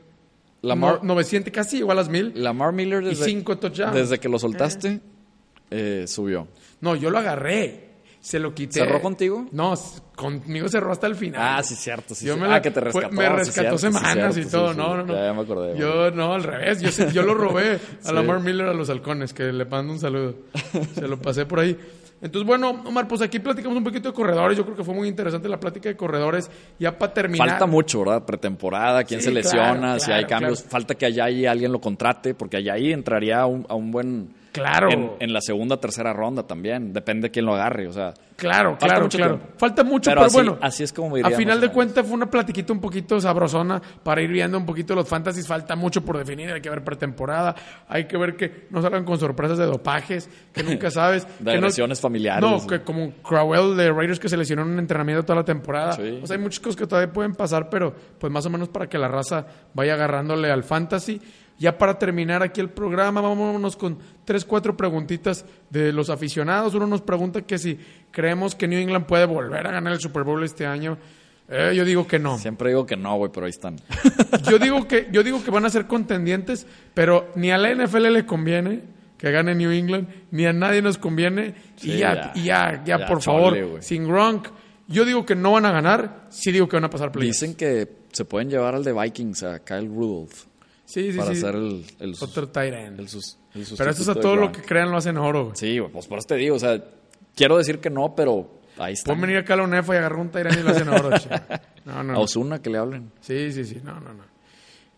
Lamar, no, 900, casi igual a las 1000. Lamar Miller Y desde, 5 touchdowns. desde que lo soltaste, eh, subió. No, yo lo agarré. Se lo quité. ¿Cerró contigo? No, conmigo cerró hasta el final. Ah, sí, cierto. Sí, Yo sí. me ah, la- que te fue- rescató. me sí, rescató cierto, sí, semanas cierto, y todo. no, no, no. Ya, ya me acordé. Yo no, al revés. Yo, yo lo robé a. Lamar Miller a los halcones, que le mando un saludo. Se lo pasé por ahí. Entonces, bueno, Omar, pues aquí platicamos un poquito de corredores. Yo creo que fue muy interesante la plática de corredores. Ya para terminar. Falta mucho, ¿verdad? Pretemporada, quién Sí, se lesiona, claro, si hay cambios. claro. Falta que allá ahí alguien lo contrate, porque allá ahí entraría a un, a un buen. Claro. En, en la segunda tercera ronda también. Depende de quién lo agarre. O sea, Claro, Falta claro, mucho claro. tiempo. Falta mucho, Pero pero, así- bueno. así es como A final de cuentas fue una platiquita un poquito sabrosona para ir viendo un poquito los fantasies. Falta mucho por definir. Hay que ver pretemporada. Hay que ver que no salgan con sorpresas de dopajes, que nunca sabes. De que no- familiares. No, que como Crowell de Raiders que se lesionó en un entrenamiento toda la temporada. Sí. O sea, hay muchas cosas que todavía pueden pasar, pero pues más o menos para que la raza vaya agarrándole al fantasy. Ya para terminar aquí el programa, vámonos con tres, cuatro preguntitas de los aficionados. Uno nos pregunta que si creemos que New England puede volver a ganar el Super Bowl este año. Eh, yo digo que no. siempre digo que no, güey, pero ahí están. Yo digo que yo digo que van a ser contendientes, pero ni a la NFL le conviene que gane New England, ni a nadie nos conviene. Sí, y ya, ya. y ya, ya, Ya, por chole, favor, sin Gronk. Yo digo que no van a ganar, sí digo que van a pasar playoffs. Dicen que se pueden llevar al de Vikings, a Kyle Rudolph, sí, sí, para sí. hacer el, el, sus- Otro tight end. el sus- el Pero eso es a todo lo que crean lo hacen oro. güey. Sí, pues por eso te digo, o sea, quiero decir que no, pero ahí está. Pueden venir acá a la UNEFA y agarrar un tight end y lo hacen oro. No, no, A. Osuna que le hablen. Sí, sí, sí. No, no, no.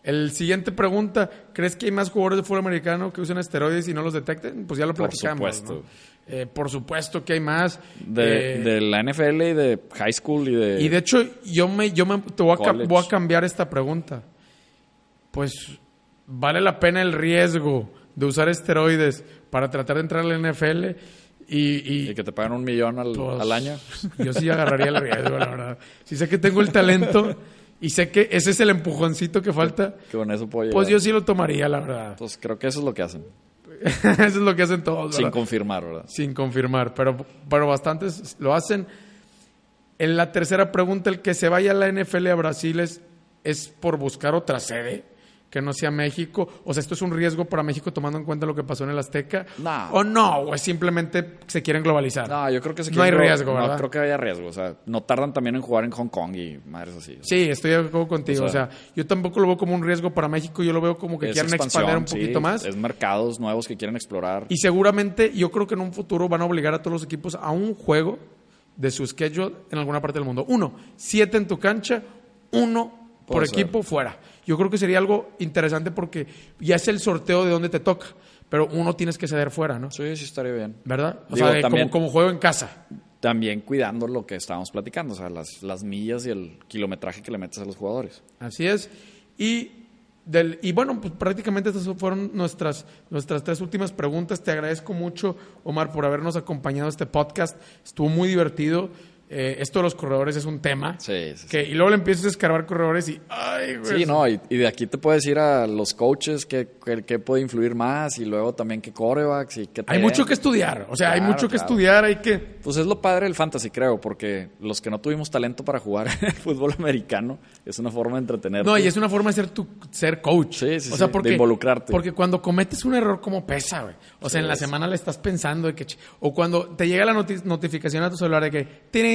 El siguiente pregunta, ¿crees que hay más jugadores de fútbol americano que usan esteroides y no los detecten? Pues ya lo Por platicamos. supuesto. ¿no? Eh, por supuesto que hay más. De, Eh, de la NFL y de high school y de... y de hecho, yo me, yo me te voy a, voy a cambiar esta pregunta. Pues, ¿vale la pena el riesgo de usar esteroides para tratar de entrar a la NFL? Y, y- y que te pagan un millón al, pues, al año. Yo sí agarraría el riesgo, la verdad. Si sé que tengo el talento y sé que ese es el empujoncito que falta, Que con eso puedo pues yo sí lo tomaría, la verdad. Pues creo que eso es lo que hacen. Eso es lo que hacen todos, Sin ¿verdad? confirmar, ¿verdad? Sin confirmar, pero, pero bastantes lo hacen. En la tercera pregunta, el que se vaya a la NFL a Brasil es, es por buscar otra sede, que no sea México? O sea, ¿esto es un riesgo para México tomando en cuenta lo que pasó en el Azteca? No. ¿O no? ¿O es simplemente se quieren globalizar? No, yo creo que se No hay quieren- riesgo, no, ¿verdad? creo que haya riesgo. O sea, no tardan también en jugar en Hong Kong y madres así. Sí, estoy de acuerdo contigo. O O sea, yo tampoco lo veo como un riesgo para México, yo lo veo como que quieren expandir un sí, poquito más. Es mercados nuevos que quieren explorar. Y seguramente yo creo que en un futuro van a obligar a todos los equipos a un juego de su schedule en alguna parte del mundo. Uno, siete en tu cancha, uno por ser. equipo fuera. Yo creo que sería algo interesante porque ya es el sorteo de dónde te toca, pero uno tienes que ceder fuera, ¿no? Sí, sí estaría bien. ¿Verdad? O Digo, sea, de- también- como, como juego en casa. También cuidando lo que estábamos platicando, o sea, las, las millas y el kilometraje que le metes a los jugadores. Así es. Y, del, y bueno, pues prácticamente estas fueron nuestras, nuestras tres últimas preguntas. Te agradezco mucho, Omar, por habernos acompañado a este podcast. Estuvo muy divertido. Eh, esto de los corredores es un tema. Sí, sí, sí. Que, y luego le empiezas a escarbar corredores y. ¡Ay, güey! Sí, no, y, y de aquí te puedes ir a los coaches que, que, que puede influir más y luego también qué corebacks y qué Hay mucho que estudiar. O sea, hay Claro, mucho que estudiar. Hay que. Pues es lo padre del fantasy, creo, porque los que no tuvimos talento para jugar en el fútbol americano es una forma de entretenerte. No, y es una forma de ser tu ser coach. Sí, sí, o sea, de involucrarte. Porque cuando cometes un error, como pesa, güey? O sea, en la es. semana le estás pensando de que. O cuando te llega la noti- notificación a tu celular de que.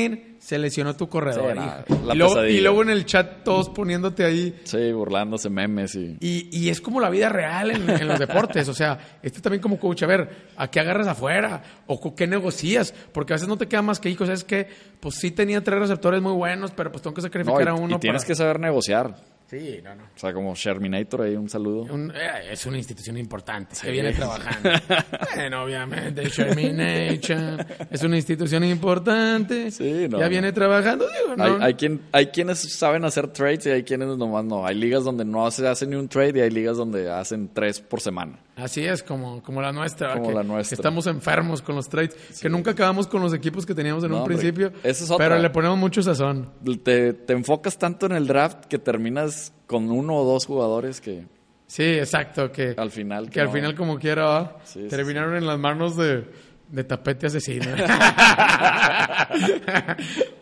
¡Tirín! Se lesionó tu corredor. Sí, y, luego, pesadilla. y luego en el chat todos poniéndote ahí. Sí, burlándose memes y... Y, y es como la vida real en, en los deportes. O sea, este también como coach, a ver, ¿a qué agarras afuera? ¿O qué negocias? Porque a veces no te queda más que, hijo, ¿sabes qué? Pues sí tenía tres receptores muy buenos, pero pues tengo que No, sacrificar y, a uno y tienes para- que saber negociar. Sí, no, no. O sea, como Sherminator ahí, un saludo. Un- eh, es una institución importante que viene trabajando. bueno, obviamente, Shermination es una institución importante. Sí, no, ya no. viene trabajando. Digo, no. Hay, hay, quien, hay quienes saben hacer trades y hay quienes nomás no. Hay ligas donde no se hace ni un trade y hay ligas donde hacen tres por semana. Así es, como, como la nuestra. Como que, la nuestra. que estamos enfermos con los trades. Que nunca acabamos con los equipos que teníamos en No, un hombre, principio. es otra. Pero le ponemos mucho sazón. Te, te enfocas tanto en el draft que terminas con uno o dos jugadores que Sí, exacto. Que al final... que al no. final, como quiera, ¿va? Sí, sí, terminaron en las manos de, de tapete asesino.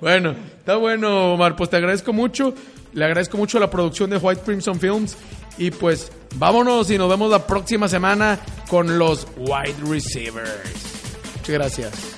bueno, está bueno, Omar. Pues te agradezco mucho. Le agradezco mucho la producción de White Crimson Films. Y pues vámonos y nos vemos la próxima semana con los wide receivers. Muchas gracias.